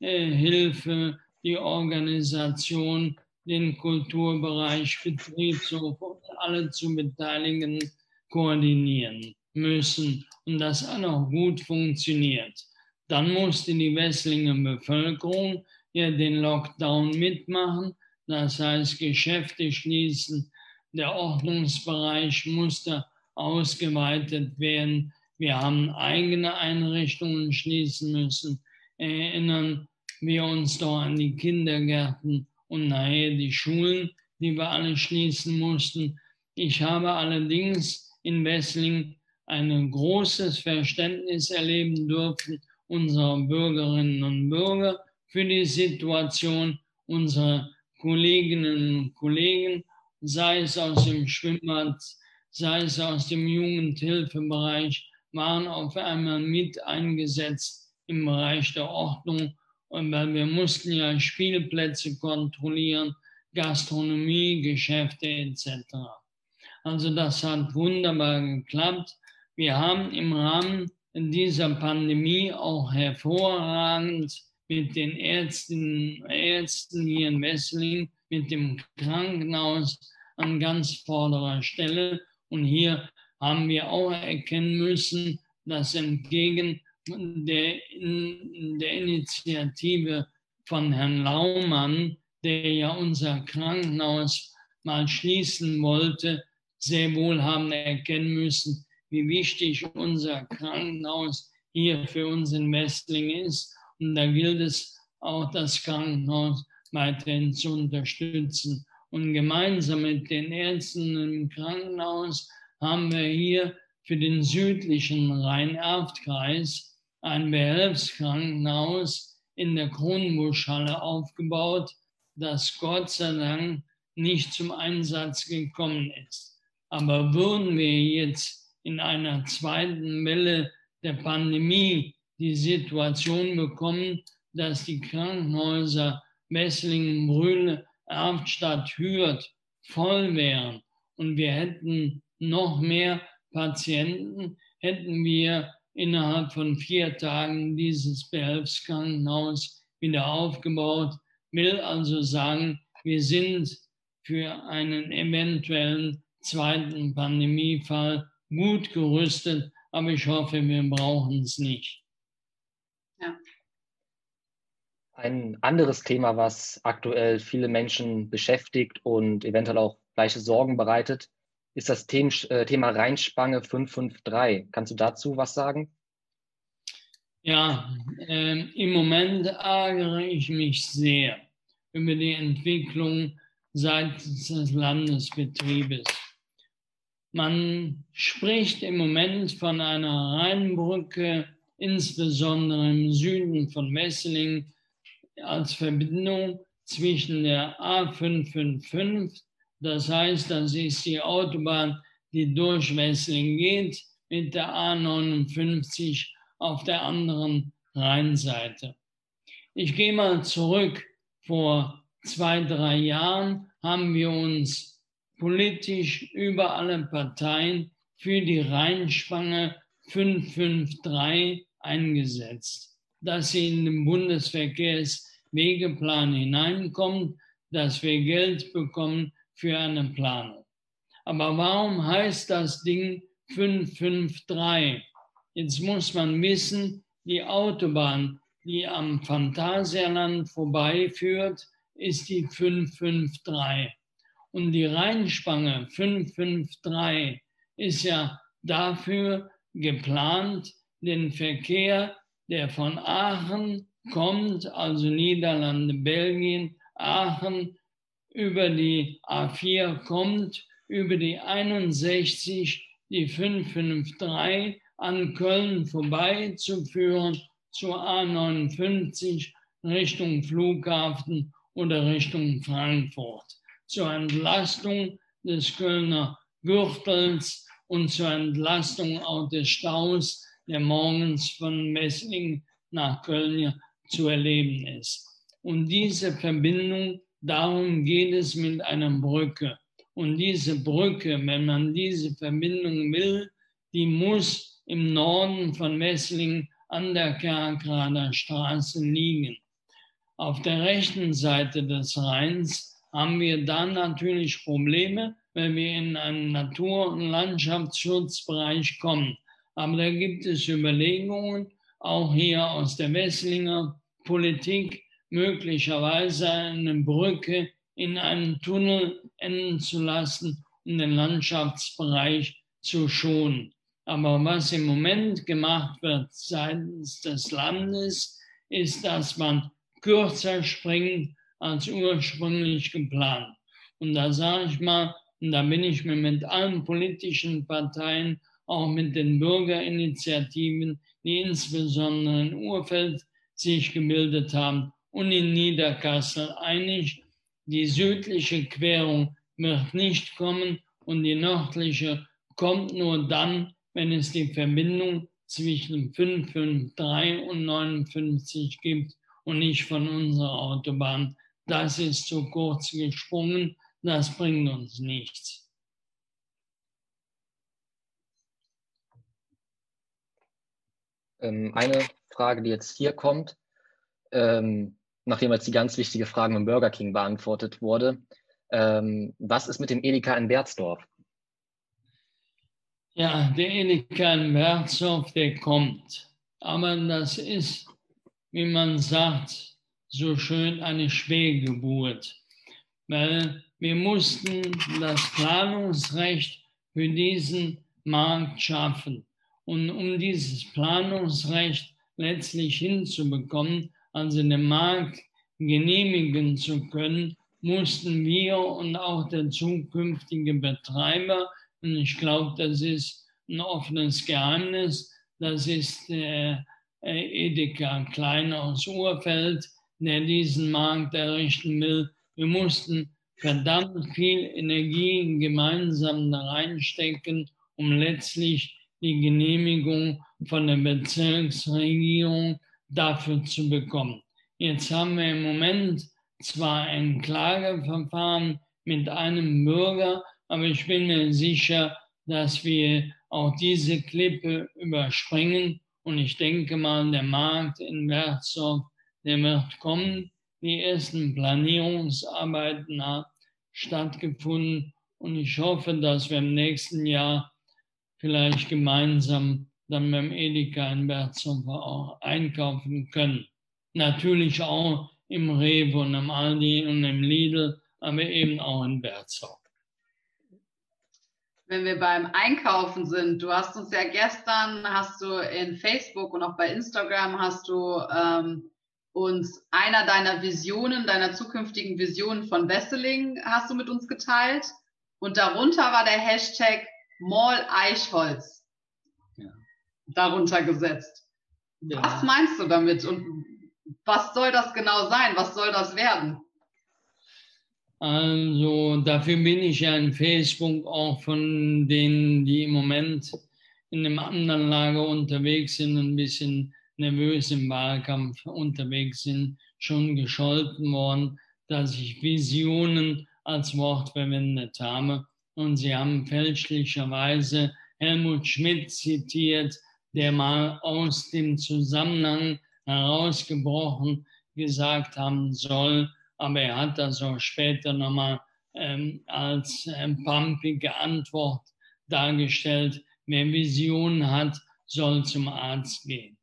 Jugendhilfe, die Organisation, den Kulturbereich, Betriebshof und alle zu beteiligen koordinieren müssen und das hat auch gut funktioniert. Dann musste die Wesslinger Bevölkerung ja den Lockdown mitmachen, das heißt Geschäfte schließen, der Ordnungsbereich musste ausgeweitet werden. Wir haben eigene Einrichtungen schließen müssen. Erinnern wir uns doch an die Kindergärten und nachher die Schulen, die wir alle schließen mussten. Ich habe allerdings in Wessling ein großes Verständnis erleben dürfen unserer Bürgerinnen und Bürger für die Situation unserer Kolleginnen und Kollegen, sei es aus dem Schwimmbad, sei es aus dem Jugendhilfebereich, waren auf einmal mit eingesetzt im Bereich der Ordnung, und weil wir mussten ja Spielplätze kontrollieren, Gastronomie, Geschäfte etc. Also das hat wunderbar geklappt. Wir haben im Rahmen dieser Pandemie auch hervorragend mit den Ärztinnen Ärzten hier in Wesseling, mit dem Krankenhaus an ganz vorderer Stelle. Und hier haben wir auch erkennen müssen, dass entgegen der, der Initiative von Herrn Laumann, der ja unser Krankenhaus mal schließen wollte, sehr wohl haben erkennen müssen, wie wichtig unser Krankenhaus hier für uns in Westling ist. Und da gilt es auch, das Krankenhaus weiterhin zu unterstützen. Und gemeinsam mit den Ärzten im Krankenhaus haben wir hier für den südlichen Rhein-Erft-Kreis ein Behelfskrankenhaus in der Kronbuschhalle aufgebaut, das Gott sei Dank nicht zum Einsatz gekommen ist. Aber würden wir jetzt in einer zweiten Welle der Pandemie die Situation bekommen, dass die Krankenhäuser Messlingen, Brühl, Erftstadt, Hürth voll wären und wir hätten noch mehr Patienten, hätten wir innerhalb von vier Tagen dieses Behelfskrankenhaus wieder aufgebaut. Will also sagen, wir sind für einen eventuellen zweiten Pandemiefall gut gerüstet, aber ich hoffe, wir brauchen es nicht. Ja. Ein anderes Thema, was aktuell viele Menschen beschäftigt und eventuell auch gleiche Sorgen bereitet, ist das äh, Thema Rheinspange 553. Kannst du dazu was sagen? Ja, äh, im Moment ärgere ich mich sehr über die Entwicklung seitens des Landesbetriebes. Man spricht im Moment von einer Rheinbrücke, insbesondere im Süden von Messling, als Verbindung zwischen der A555, das heißt, das ist die Autobahn, die durch Messling geht, mit der A59 auf der anderen Rheinseite. Ich gehe mal zurück. Vor zwei, drei Jahren haben wir uns politisch über alle Parteien für die Rheinspange 553 eingesetzt, dass sie in den Bundesverkehrswegeplan hineinkommt, dass wir Geld bekommen für eine Planung. Aber warum heißt das Ding 553? Jetzt muss man wissen, die Autobahn, die am Phantasialand vorbeiführt, ist die 553. Und die Rheinspange 553 ist ja dafür geplant, den Verkehr, der von Aachen kommt, also Niederlande, Belgien, Aachen, über die A4 kommt, über die 61, die 553 an Köln vorbeizuführen zur A59 Richtung Flughafen oder Richtung Frankfurt zur Entlastung des Kölner Gürtels und zur Entlastung auch des Staus, der morgens von Messling nach Köln zu erleben ist. Und diese Verbindung, darum geht es mit einer Brücke. Und diese Brücke, wenn man diese Verbindung will, die muss im Norden von Messling an der Kerkrader Straße liegen. Auf der rechten Seite des Rheins haben wir dann natürlich Probleme, wenn wir in einen Natur- und Landschaftsschutzbereich kommen. Aber da gibt es Überlegungen, auch hier aus der Wesslinger Politik, möglicherweise eine Brücke in einen Tunnel enden zu lassen, um den Landschaftsbereich zu schonen. Aber was im Moment gemacht wird seitens des Landes, ist, dass man kürzer springt als ursprünglich geplant. Und da sage ich mal, und da bin ich mir mit allen politischen Parteien, auch mit den Bürgerinitiativen, die insbesondere in Urfeld sich gebildet haben und in Niederkassel einig, die südliche Querung wird nicht kommen und die nördliche kommt nur dann, wenn es die Verbindung zwischen 553 und 59 gibt und nicht von unserer Autobahn das ist zu kurz gesprungen, das bringt uns nichts. Ähm, eine Frage, die jetzt hier kommt, ähm, nachdem jetzt die ganz wichtige Frage im Burger King beantwortet wurde. Ähm, was ist mit dem Edeka in Berzdorf? Ja, der Edeka in Berzdorf, der kommt. Aber das ist, wie man sagt, so schön eine Schwergeburt, weil wir mussten das Planungsrecht für diesen Markt schaffen. Und um dieses Planungsrecht letztlich hinzubekommen, also den Markt genehmigen zu können, mussten wir und auch der zukünftige Betreiber, und ich glaube, das ist ein offenes Geheimnis, das ist der Edeka Klein aus Urfeld, der diesen Markt errichten will. Wir mussten verdammt viel Energie gemeinsam da reinstecken, um letztlich die Genehmigung von der Bezirksregierung dafür zu bekommen. Jetzt haben wir im Moment zwar ein Klageverfahren mit einem Bürger, aber ich bin mir sicher, dass wir auch diese Klippe überspringen. Und ich denke mal, der Markt in Werzow, wird kommen. Die ersten Planierungsarbeiten haben stattgefunden. Und ich hoffe, dass wir im nächsten Jahr vielleicht gemeinsam dann beim Edeka in Werzow auch einkaufen können. Natürlich auch im Rewe und im Aldi und im Lidl, aber eben auch in Berzow. Wenn wir beim Einkaufen sind, du hast uns ja gestern, hast du in Facebook und auch bei Instagram hast du ähm, uns einer deiner Visionen, deiner zukünftigen Visionen von Wesseling hast du mit uns geteilt. Und darunter war der Hashtag Mall Eichholz ja. darunter gesetzt. Ja. Was meinst du damit? Und was soll das genau sein? Was soll das werden? Also dafür bin ich ja in Facebook auch von denen, die im Moment in einem anderen Lager unterwegs sind, ein bisschen nervös im Wahlkampf unterwegs sind, schon gescholten worden, dass ich Visionen als Wort verwendet habe. Und sie haben fälschlicherweise Helmut Schmidt zitiert, der mal aus dem Zusammenhang herausgebrochen gesagt haben soll, aber er hat das auch später nochmal ähm, als ähm, pumpige Antwort dargestellt, wer Visionen hat, soll zum Arzt gehen.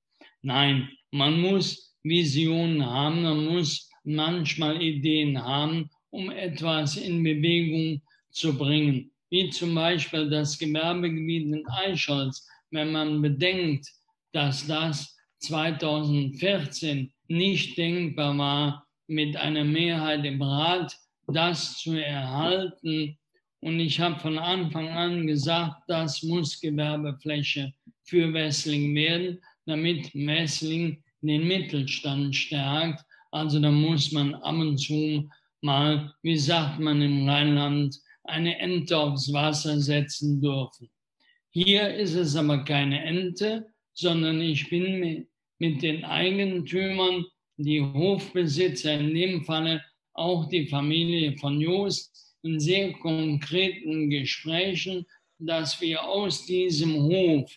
Nein, man muss Visionen haben, man muss manchmal Ideen haben, um etwas in Bewegung zu bringen. Wie zum Beispiel das Gewerbegebiet in Eichholz. Wenn man bedenkt, dass das 2014 nicht denkbar war, mit einer Mehrheit im Rat das zu erhalten. Und ich habe von Anfang an gesagt, das muss Gewerbefläche für Wessling werden, damit Wessling den Mittelstand stärkt. Also da muss man ab und zu mal, wie sagt man im Rheinland, eine Ente aufs Wasser setzen dürfen. Hier ist es aber keine Ente, sondern ich bin mit den Eigentümern, die Hofbesitzer, in dem Falle auch die Familie von Jost, in sehr konkreten Gesprächen, dass wir aus diesem Hof,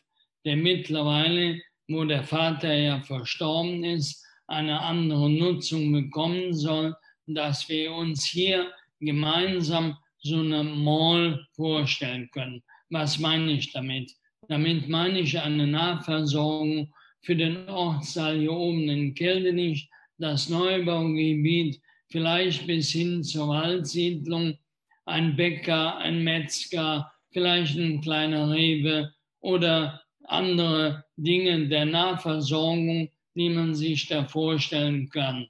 der mittlerweile, wo der Vater ja verstorben ist, eine andere Nutzung bekommen soll, dass wir uns hier gemeinsam so eine Mall vorstellen können. Was meine ich damit? Damit meine ich eine Nahversorgung für den Ortsteil hier oben in Keldenich, das Neubaugebiet, vielleicht bis hin zur Waldsiedlung, ein Bäcker, ein Metzger, vielleicht ein kleiner Rewe oder andere Dinge der Nahversorgung, die man sich da vorstellen kann.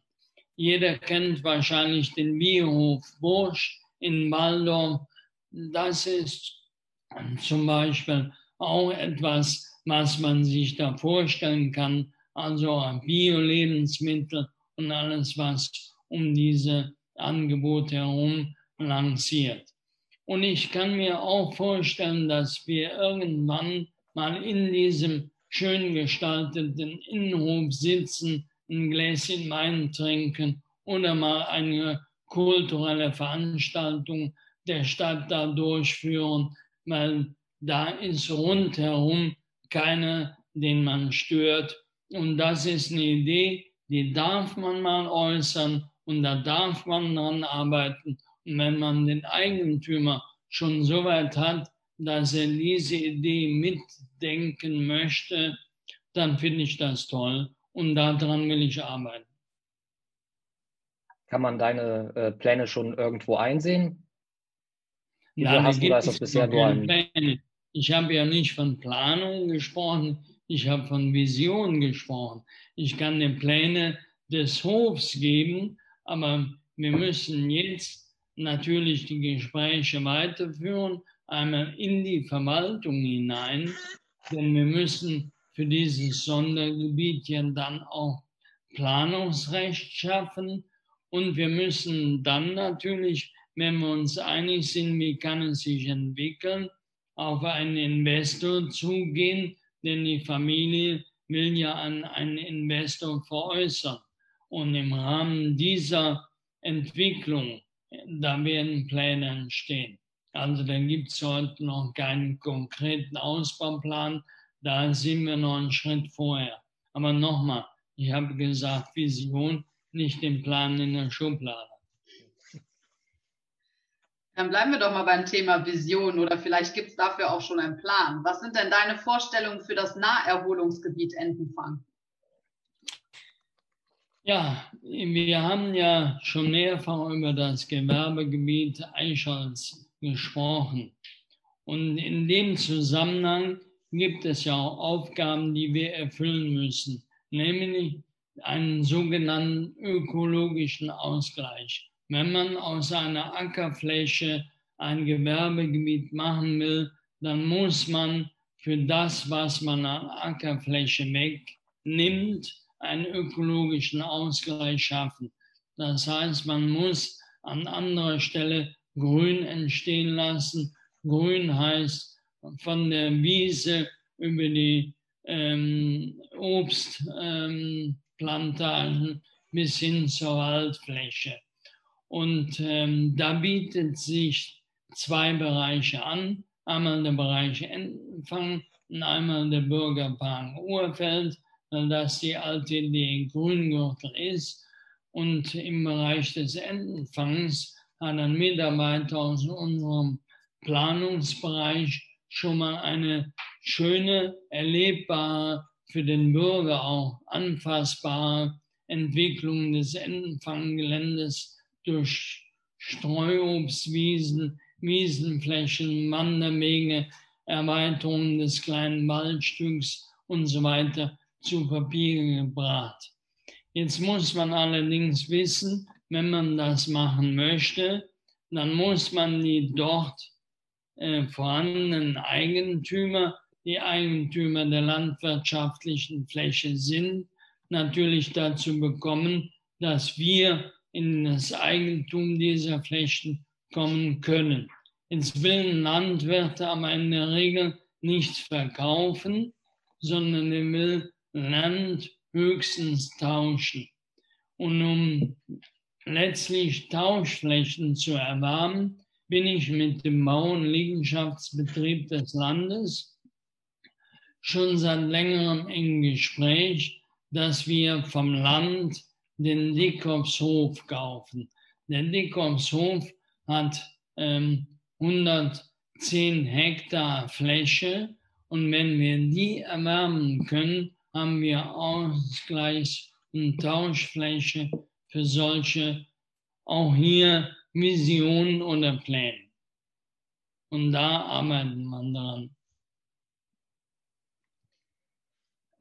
Jeder kennt wahrscheinlich den Bierhof Bursch in Waldorf. Das ist zum Beispiel auch etwas, was man sich da vorstellen kann, also Bio-Lebensmittel und alles, was um diese Angebote herum lanciert. Und ich kann mir auch vorstellen, dass wir irgendwann mal in diesem schön gestalteten Innenhof sitzen, ein Gläschen Wein trinken oder mal eine kulturelle Veranstaltung der Stadt da durchführen, weil da ist rundherum keiner, den man stört. Und das ist eine Idee, die darf man mal äußern und da darf man dran arbeiten. Und wenn man den Eigentümer schon so weit hat, dass er diese Idee mitdenken möchte, dann finde ich das toll und daran will ich arbeiten. Kann man deine äh, Pläne schon irgendwo einsehen? Wieso hast du das bisher nur ein... Ich habe ja nicht von Planung gesprochen, ich habe von Vision gesprochen. Ich kann die Pläne des Hofs geben, aber wir müssen jetzt natürlich die Gespräche weiterführen, einmal in die Verwaltung hinein, denn wir müssen für dieses Sondergebiet ja dann auch Planungsrecht schaffen und wir müssen dann natürlich, wenn wir uns einig sind, wie kann es sich entwickeln, auf einen Investor zugehen, denn die Familie will ja an einen Investor veräußern. Und im Rahmen dieser Entwicklung, da werden Pläne entstehen. Also da gibt es heute noch keinen konkreten Ausbauplan, da sind wir noch einen Schritt vorher. Aber nochmal, ich habe gesagt, Vision, nicht den Plan in der Schublade. Dann bleiben wir doch mal beim Thema Vision oder vielleicht gibt es dafür auch schon einen Plan. Was sind denn deine Vorstellungen für das Naherholungsgebiet Entenfang? Ja, wir haben ja schon mehrfach über das Gewerbegebiet Eichholz gesprochen. Und in dem Zusammenhang gibt es ja auch Aufgaben, die wir erfüllen müssen, nämlich einen sogenannten ökologischen Ausgleich. Wenn man aus einer Ackerfläche ein Gewerbegebiet machen will, dann muss man für das, was man an Ackerfläche wegnimmt, einen ökologischen Ausgleich schaffen. Das heißt, man muss an anderer Stelle Grün entstehen lassen. Grün heißt von der Wiese über die ähm, Obstplantagen ähm, bis hin zur Waldfläche. Und ähm, da bietet sich zwei Bereiche an. Einmal der Bereich Empfang und einmal der Bürgerpark Urfeld, weil das die alte Idee Grüngürtel ist. Und im Bereich des Empfangs ein Mitarbeiter aus unserem Planungsbereich schon mal eine schöne, erlebbare, für den Bürger auch anfassbare Entwicklung des Empfanggeländes durch Streuobstwiesen, Wiesenflächen, Wanderwege, Erweiterung des kleinen Waldstücks und so weiter zu Papier gebracht. Jetzt muss man allerdings wissen, wenn man das machen möchte, dann muss man die dort äh, vorhandenen Eigentümer, die Eigentümer der landwirtschaftlichen Fläche sind, natürlich dazu bekommen, dass wir in das Eigentum dieser Flächen kommen können. Ins will Landwirt aber in der Regel nichts verkaufen, sondern er will Land höchstens tauschen. Und um letztlich Tauschflächen zu erwerben, bin ich mit dem Bau- und Liegenschaftsbetrieb des Landes schon seit längerem im Gespräch, dass wir vom Land den Dickkopfshof kaufen. Der Dickkopfshof hat ähm, 110 Hektar Fläche und wenn wir die erwärmen können, haben wir Ausgleichs- und Tauschfläche für solche auch hier Visionen oder Pläne. Und da arbeitet man dran.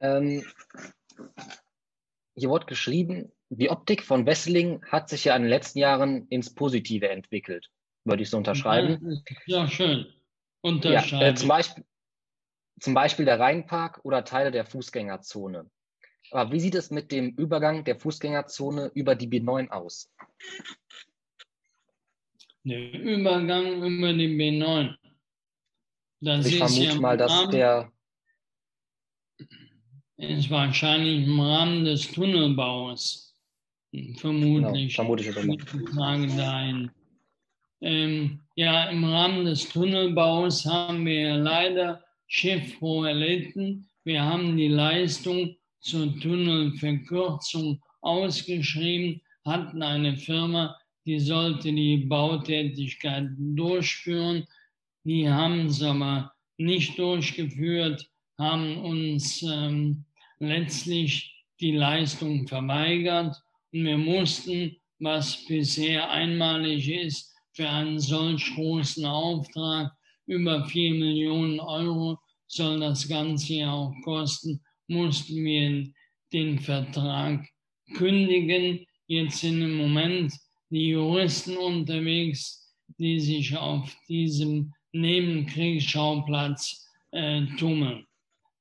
Ähm, hier wurde geschrieben, die Optik von Wessling hat sich ja in den letzten Jahren ins Positive entwickelt. Würde ich so unterschreiben? Ja, schön. Unterschreiben. Ja, äh, zum, Beispiel, zum Beispiel der Rheinpark oder Teile der Fußgängerzone. Aber wie sieht es mit dem Übergang der Fußgängerzone über die B9 aus? Der Übergang über die B9. Das ich vermute mal, dass Rahmen, der. Ist wahrscheinlich im Rahmen des Tunnelbaus. Vermutlich. Genau, vermutlich Frage dahin. Ähm, ja, im Rahmen des Tunnelbaus haben wir leider Schiffbruch erlitten. Wir haben die Leistung zur Tunnelverkürzung ausgeschrieben, hatten eine Firma, die sollte die Bautätigkeit durchführen. Die haben es aber nicht durchgeführt, haben uns ähm, letztlich die Leistung verweigert wir mussten, was bisher einmalig ist, für einen solch großen Auftrag. Über 4 Millionen Euro soll das Ganze ja auch kosten. Mussten wir den Vertrag kündigen. Jetzt sind im Moment die Juristen unterwegs, die sich auf diesem Nebenkriegsschauplatz äh, tummeln.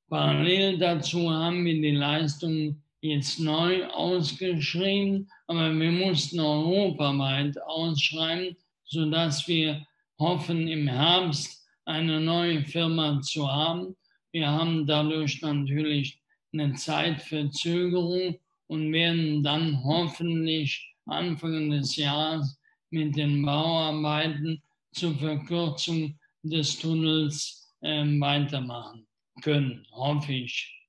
Parallel dazu haben wir die Leistung jetzt neu ausgeschrieben, aber wir mussten europaweit ausschreiben, sodass wir hoffen, im Herbst eine neue Firma zu haben. Wir haben dadurch natürlich eine Zeitverzögerung und werden dann hoffentlich Anfang des Jahres mit den Bauarbeiten zur Verkürzung des Tunnels äh, weitermachen können, hoffe ich.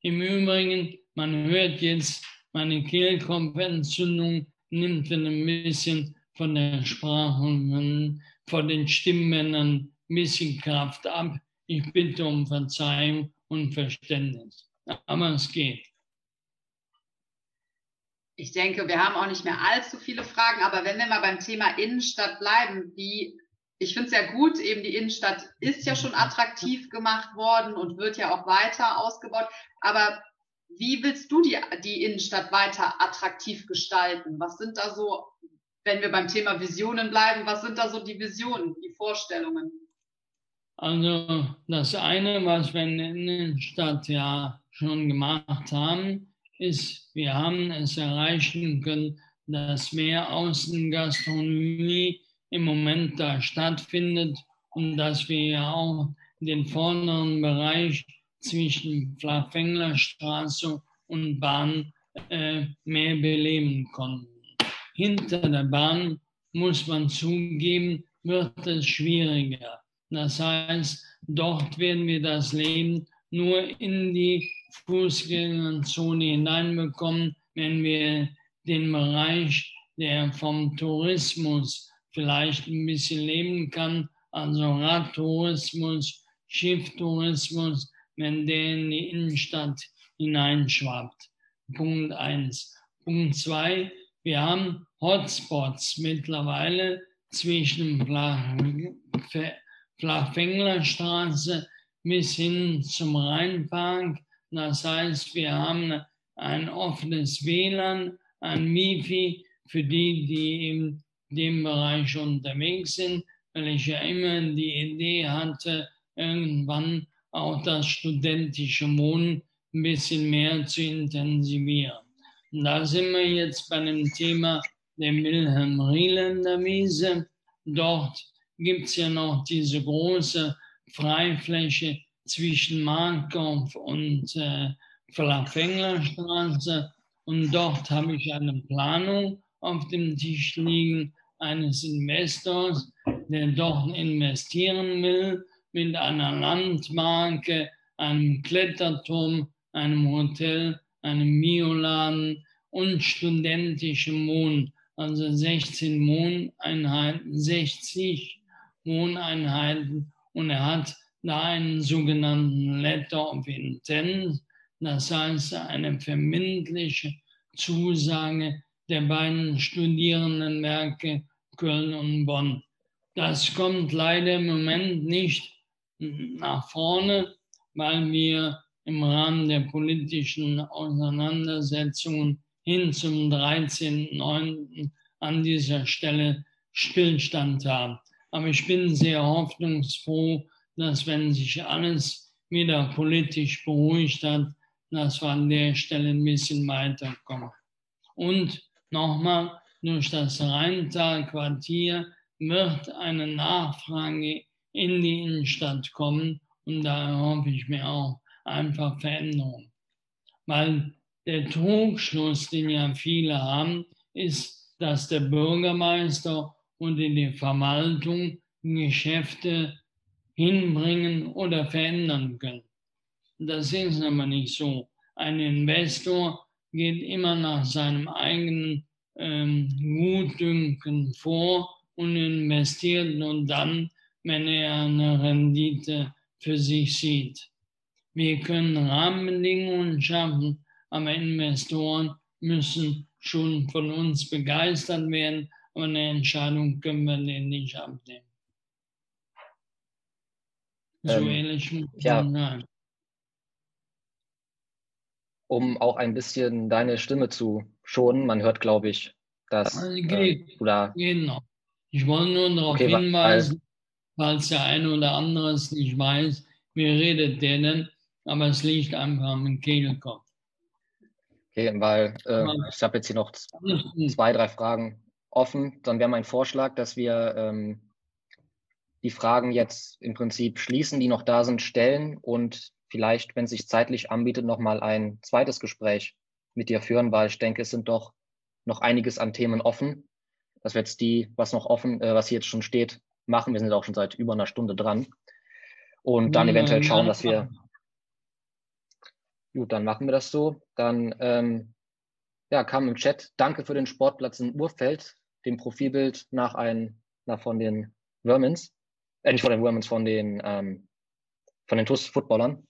Im Übrigen, man hört jetzt, meine Kehlkopfentzündung nimmt ein bisschen von der Sprache, von den Stimmbändern ein bisschen Kraft ab. Ich bitte um Verzeihung und Verständnis. Aber es geht. Ich denke, wir haben auch nicht mehr allzu viele Fragen, aber wenn wir mal beim Thema Innenstadt bleiben, wie ich finde es ja gut, eben die Innenstadt ist ja schon attraktiv gemacht worden und wird ja auch weiter ausgebaut. Aber wie willst du die, die Innenstadt weiter attraktiv gestalten? Was sind da so, wenn wir beim Thema Visionen bleiben, was sind da so die Visionen, die Vorstellungen? Also das eine, was wir in der Innenstadt ja schon gemacht haben, ist, wir haben es erreichen können, dass mehr Außengastronomie im Moment da stattfindet und dass wir ja auch den vorderen Bereich zwischen Flachfänglerstraße und Bahn äh, mehr beleben konnten. Hinter der Bahn muss man zugeben, wird es schwieriger. Das heißt, dort werden wir das Leben nur in die Fußgängerzone hineinbekommen, wenn wir den Bereich, der vom Tourismus vielleicht ein bisschen leben kann. Also Radtourismus, Schifftourismus, wenn der in die Innenstadt hineinschwappt. Punkt eins. Punkt zwei, wir haben Hotspots mittlerweile zwischen Flachfänglerstraße bis hin zum Rheinpark. Das heißt, wir haben ein offenes WLAN, ein Wifi für die, die eben dem Bereich unterwegs sind, weil ich ja immer die Idee hatte, irgendwann auch das studentische Wohnen ein bisschen mehr zu intensivieren. Und da sind wir jetzt bei dem Thema der Wilhelm Rieländer Wiese. Dort gibt es ja noch diese große Freifläche zwischen Markov und äh, Flachfänglerstraße. Und dort habe ich eine Planung auf dem Tisch liegen, eines Investors, der dort investieren will, mit einer Landmarke, einem Kletterturm, einem Hotel, einem Bioladen und studentischem Wohnen, also 16 Wohneinheiten, 60 Wohneinheiten und er hat da einen sogenannten Letter of Intent, das heißt eine verbindliche Zusage der beiden Studierendenwerke Köln und Bonn. Das kommt leider im Moment nicht nach vorne, weil wir im Rahmen der politischen Auseinandersetzungen hin zum 13.09. an dieser Stelle Stillstand haben. Aber ich bin sehr hoffnungsfroh, dass wenn sich alles wieder politisch beruhigt hat, dass wir an der Stelle ein bisschen weiterkommen. Und nochmal, durch das Rheintalquartier wird eine Nachfrage in die Innenstadt kommen und da hoffe ich mir auch einfach Veränderung. Weil der Trugschluss, den ja viele haben, ist, dass der Bürgermeister und die Verwaltung Geschäfte hinbringen oder verändern können. Das ist aber nicht so. Ein Investor geht immer nach seinem eigenen ähm, Gutdünken vor und investiert nur dann, wenn er eine Rendite für sich sieht. Wir können Rahmenbedingungen schaffen, aber Investoren müssen schon von uns begeistert werden. Aber eine Entscheidung können wir denen nicht abnehmen. So Ähm, ehrlich muss ja. sein. Um auch ein bisschen deine Stimme zu schonen, man hört, glaube ich, dass Also äh, geht, du da genau. Ich wollte nur darauf Okay, hinweisen, falls der eine oder andere es nicht weiß, wie redet der denn, aber es liegt einfach am Kehlkopf. Okay, weil äh, ich habe jetzt hier noch zwei, drei Fragen offen. Dann wäre mein Vorschlag, dass wir ähm, die Fragen jetzt im Prinzip schließen, die noch da sind, stellen und vielleicht, wenn es sich zeitlich anbietet, nochmal ein zweites Gespräch mit dir führen, weil ich denke, es sind doch noch einiges an Themen offen. Dass wir jetzt die, was noch offen, äh, was hier jetzt schon steht, machen. Wir sind auch schon seit über einer Stunde dran. Und dann Ja, eventuell schauen, dass wir Gut, dann machen wir das so. Dann ähm, ja, kam im Chat, danke für den Sportplatz in Urfeld, dem Profilbild nach ein, nach von den Vermins, äh, nicht von den Vermins, von den, ähm, von den TUS-Footballern.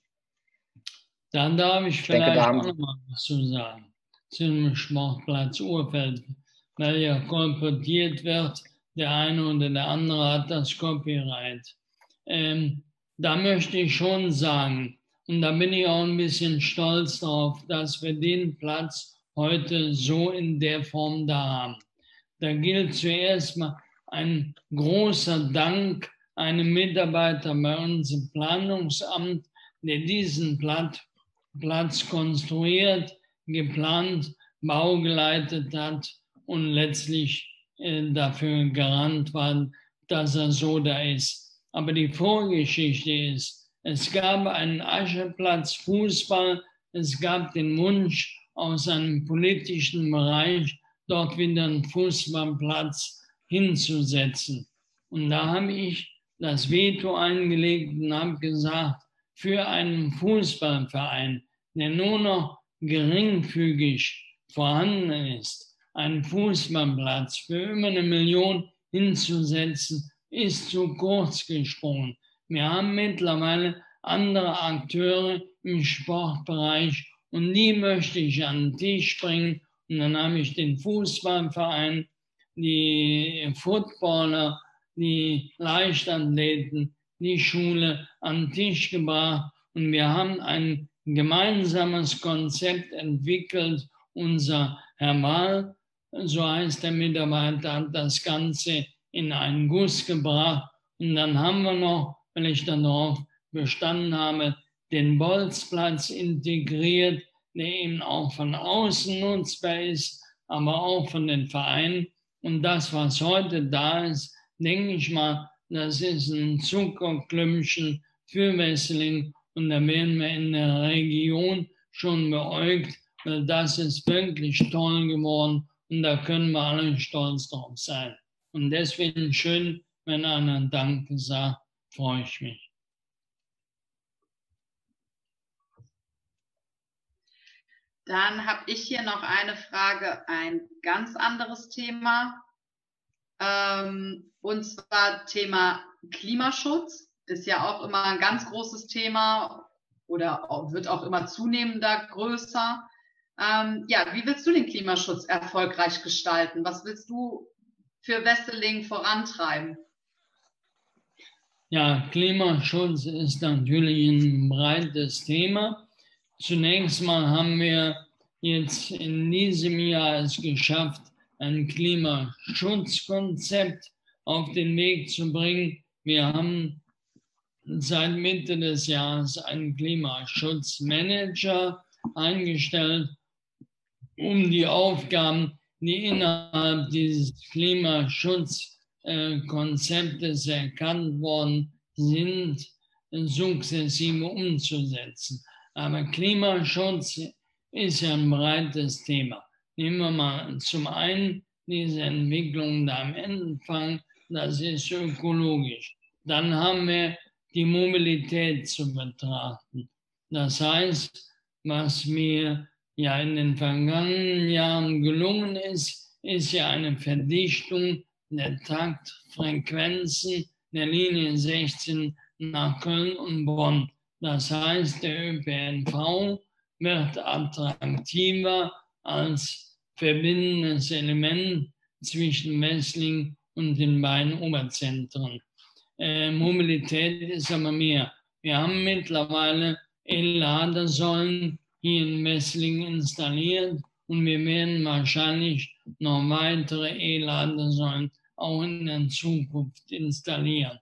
Dann darf ich denke, vielleicht da haben- auch noch mal was zu sagen zum Sportplatz Urfeld, weil ja kolportiert wird, der eine oder der andere hat das Copyright. Ähm, da möchte ich schon sagen, und da bin ich auch ein bisschen stolz drauf, dass wir den Platz heute so in der Form da haben. Da gilt zuerst mal ein großer Dank einem Mitarbeiter bei uns im Planungsamt, der diesen Platz, Platz konstruiert, geplant, baugeleitet hat und letztlich äh, dafür garant war, dass er so da ist. Aber die Vorgeschichte ist, es gab einen Ascheplatz Fußball, es gab den Wunsch aus einem politischen Bereich, dort wieder einen Fußballplatz hinzusetzen. Und da habe ich das Veto eingelegt und habe gesagt, für einen Fußballverein, der nur noch geringfügig vorhanden ist, einen Fußballplatz für über eine Million hinzusetzen, ist zu kurz gesprungen. Wir haben mittlerweile andere Akteure im Sportbereich und die möchte ich an den Tisch bringen. Und dann habe ich den Fußballverein, die Footballer, die Leichtathleten, die Schule an den Tisch gebracht. Und wir haben ein gemeinsames Konzept entwickelt. Unser Herr Wahl, so heißt der Mitarbeiter, hat das Ganze in einen Guss gebracht. Und dann haben wir noch, weil ich dann darauf bestanden habe, den Bolzplatz integriert, der auch von außen nutzbar ist, aber auch von den Vereinen. Und das, was heute da ist, denke ich mal, das ist ein Zuckerklümpchen für Wesseling. Und da werden wir in der Region schon beäugt, weil das ist wirklich toll geworden. Und da können wir alle stolz drauf sein. Und deswegen schön, wenn einer Danke sagt, freue ich mich. Dann habe ich hier noch eine Frage, ein ganz anderes Thema. Ähm, und zwar Thema Klimaschutz. Ist ja auch immer ein ganz großes Thema oder wird auch immer zunehmender größer. Ähm, ja, wie willst du den Klimaschutz erfolgreich gestalten? Was willst du für Wesseling vorantreiben? Ja, Klimaschutz ist natürlich ein breites Thema. Zunächst mal haben wir jetzt in diesem Jahr es geschafft, ein Klimaschutzkonzept auf den Weg zu bringen. Wir haben seit Mitte des Jahres einen Klimaschutzmanager eingestellt, um die Aufgaben, die innerhalb dieses Klimaschutzkonzeptes erkannt worden sind, sukzessive umzusetzen. Aber Klimaschutz ist ja ein breites Thema. Nehmen wir mal zum einen diese Entwicklung da am Anfang, das ist ökologisch. Dann haben wir die Mobilität zu betrachten. Das heißt, was mir ja in den vergangenen Jahren gelungen ist, ist ja eine Verdichtung der Taktfrequenzen der Linie 16 nach Köln und Bonn. Das heißt, der ÖPNV wird attraktiver als verbindendes Element zwischen Messling und den beiden Oberzentren. Äh, Mobilität ist aber mehr. Wir haben mittlerweile E-Ladesäulen hier in Messling installiert und wir werden wahrscheinlich noch weitere E-Ladesäulen auch in der Zukunft installieren.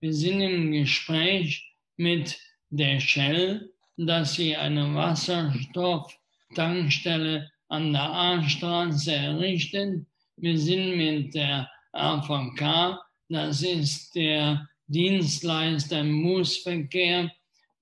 Wir sind im Gespräch mit der Shell, dass sie eine Wasserstofftankstelle an der A-Straße errichten. Wir sind mit der AVK, das ist der Dienstleister im Busverkehr,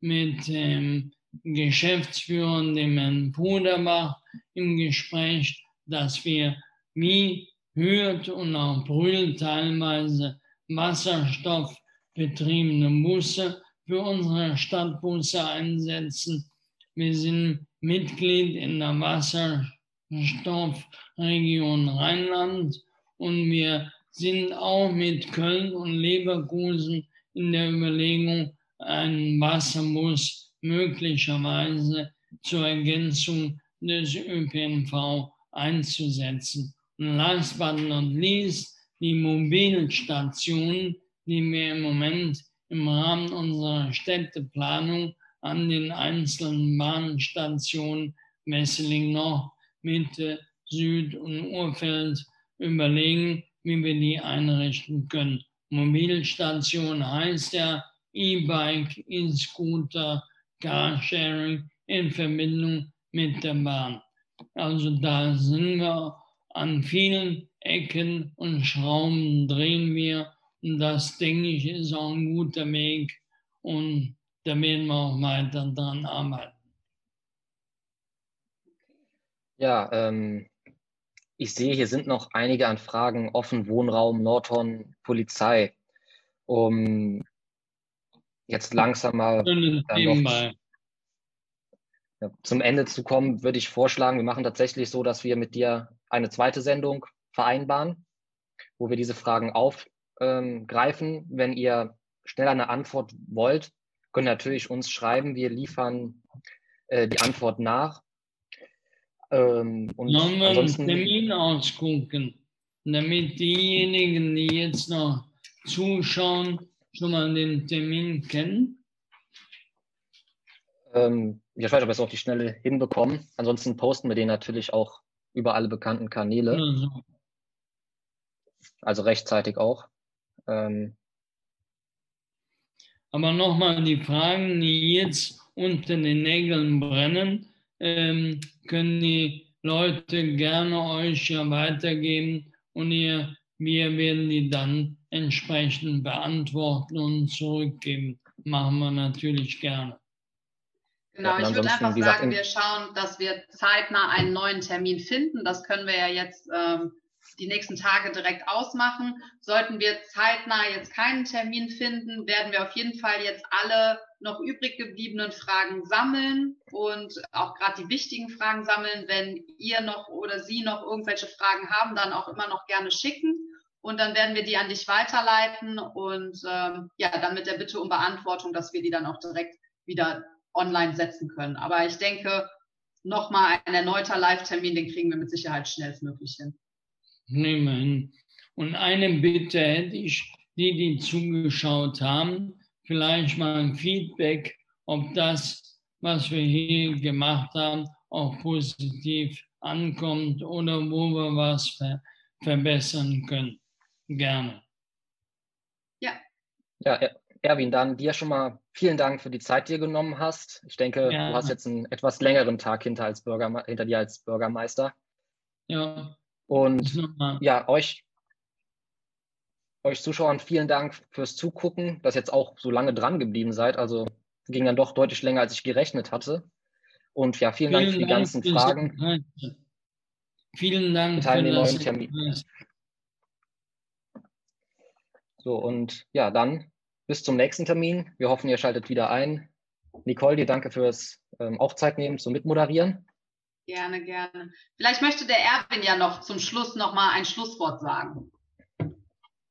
mit dem Geschäftsführer, dem Herrn Puderbach, im Gespräch, dass wir wie Hürth und auch Brühl teilweise wasserstoffbetriebene Busse für unsere Stadtbusse einsetzen. Wir sind Mitglied in der Wasserstoffregion Rheinland und wir sind auch mit Köln und Leverkusen in der Überlegung, einen Wasserbus möglicherweise zur Ergänzung des ÖPNV einzusetzen. Und last but not least, die Mobilstationen, die wir im Moment im Rahmen unserer Städteplanung an den einzelnen Bahnstationen Messeling Nord, Mitte, Süd und Urfeld überlegen, wie wir die einrichten können. Mobilstation heißt ja E-Bike, E-Scooter, Carsharing in Verbindung mit der Bahn. Also da sind wir an vielen Ecken und Schrauben drehen wir und das denke ich ist auch ein guter Weg und da werden wir auch weiter dran arbeiten. Ja, ähm, ich sehe, hier sind noch einige Anfragen offen, Wohnraum, Nordhorn, Polizei. Um jetzt langsam mal noch, ja, zum Ende zu kommen, würde ich vorschlagen, wir machen tatsächlich so, dass wir mit dir eine zweite Sendung vereinbaren, wo wir diese Fragen aufgreifen. Ähm, Wenn ihr schneller eine Antwort wollt, könnt ihr natürlich uns schreiben. Wir liefern äh, die Antwort nach. Ähm, und Sollen wir einen Termin ausgucken, damit diejenigen, die jetzt noch zuschauen, schon mal den Termin kennen? Ähm, ich weiß, ob wir es auf die Schnelle hinbekommen. Ansonsten posten wir den natürlich auch über alle bekannten Kanäle. Also, also rechtzeitig auch. Ähm, Aber nochmal die Fragen, die jetzt unter den Nägeln brennen ähm, können die Leute gerne euch ja weitergeben und ihr, wir werden die dann entsprechend beantworten und zurückgeben. Machen wir natürlich gerne. Genau, ich würde einfach sagen, wir schauen, dass wir zeitnah einen neuen Termin finden. Das können wir ja jetzt ähm, die nächsten Tage direkt ausmachen. Sollten wir zeitnah jetzt keinen Termin finden, werden wir auf jeden Fall jetzt alle noch übrig gebliebenen Fragen sammeln und auch gerade die wichtigen Fragen sammeln. Wenn ihr noch oder Sie noch irgendwelche Fragen haben, dann auch immer noch gerne schicken. Und dann werden wir die an dich weiterleiten und ähm, ja, dann mit der Bitte um Beantwortung, dass wir die dann auch direkt wieder online setzen können. Aber ich denke, nochmal ein erneuter Live-Termin, den kriegen wir mit Sicherheit schnellstmöglich hin nehmen. Und eine Bitte hätte ich, die, die zugeschaut haben, vielleicht mal ein Feedback, ob das, was wir hier gemacht haben, auch positiv ankommt oder wo wir was ver verbessern können. Gerne. Ja. Ja, Erwin, dann dir schon mal vielen Dank für die Zeit, die du genommen hast. Ich denke, ja. du hast jetzt einen etwas längeren Tag hinter, als Bürger, hinter dir als Bürgermeister. Ja. Und ja, euch, euch Zuschauern vielen Dank fürs Zugucken, dass ihr jetzt auch so lange dran geblieben seid. Also ging dann doch deutlich länger, als ich gerechnet hatte. Und ja, vielen, vielen Dank für die Dank ganzen Fragen. Vielen Dank für den neuen Termin. So, und ja, dann bis zum nächsten Termin. Wir hoffen, ihr schaltet wieder ein. Nicole, dir danke fürs ähm, auch Zeit nehmen zum Mitmoderieren. Gerne, gerne. Vielleicht möchte der Erwin ja noch zum Schluss noch mal ein Schlusswort sagen.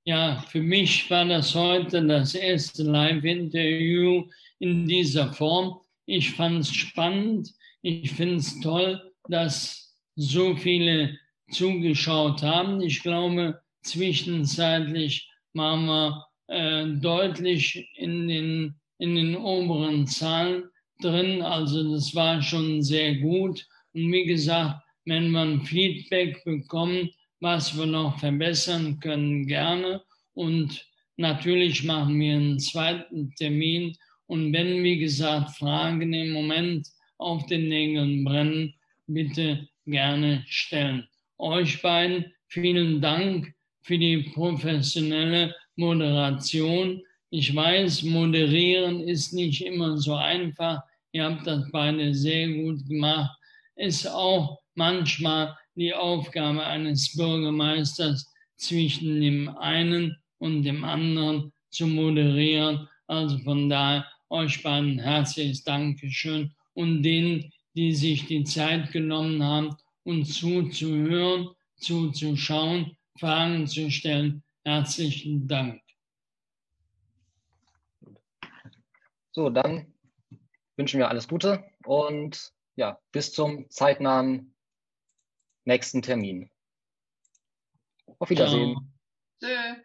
Ja, für mich war das heute das erste Live-Interview in dieser Form. Ich fand es spannend. Ich finde es toll, dass so viele zugeschaut haben. Ich glaube, zwischenzeitlich waren wir äh, deutlich in den, in den oberen Zahlen drin. Also das war schon sehr gut. Und wie gesagt, wenn man Feedback bekommt, was wir noch verbessern können, gerne. Und natürlich machen wir einen zweiten Termin. Und wenn, wie gesagt, Fragen im Moment auf den Nägeln brennen, bitte gerne stellen. Euch beiden vielen Dank für die professionelle Moderation. Ich weiß, moderieren ist nicht immer so einfach. Ihr habt das beide sehr gut gemacht. Ist auch manchmal die Aufgabe eines Bürgermeisters, zwischen dem einen und dem anderen zu moderieren. Also von daher euch beiden herzliches Dankeschön und denen, die sich die Zeit genommen haben, uns zuzuhören, zuzuschauen, Fragen zu stellen. Herzlichen Dank. So, dann wünschen wir alles Gute und ja, bis zum zeitnahen nächsten Termin. Auf Wiedersehen. Ciao.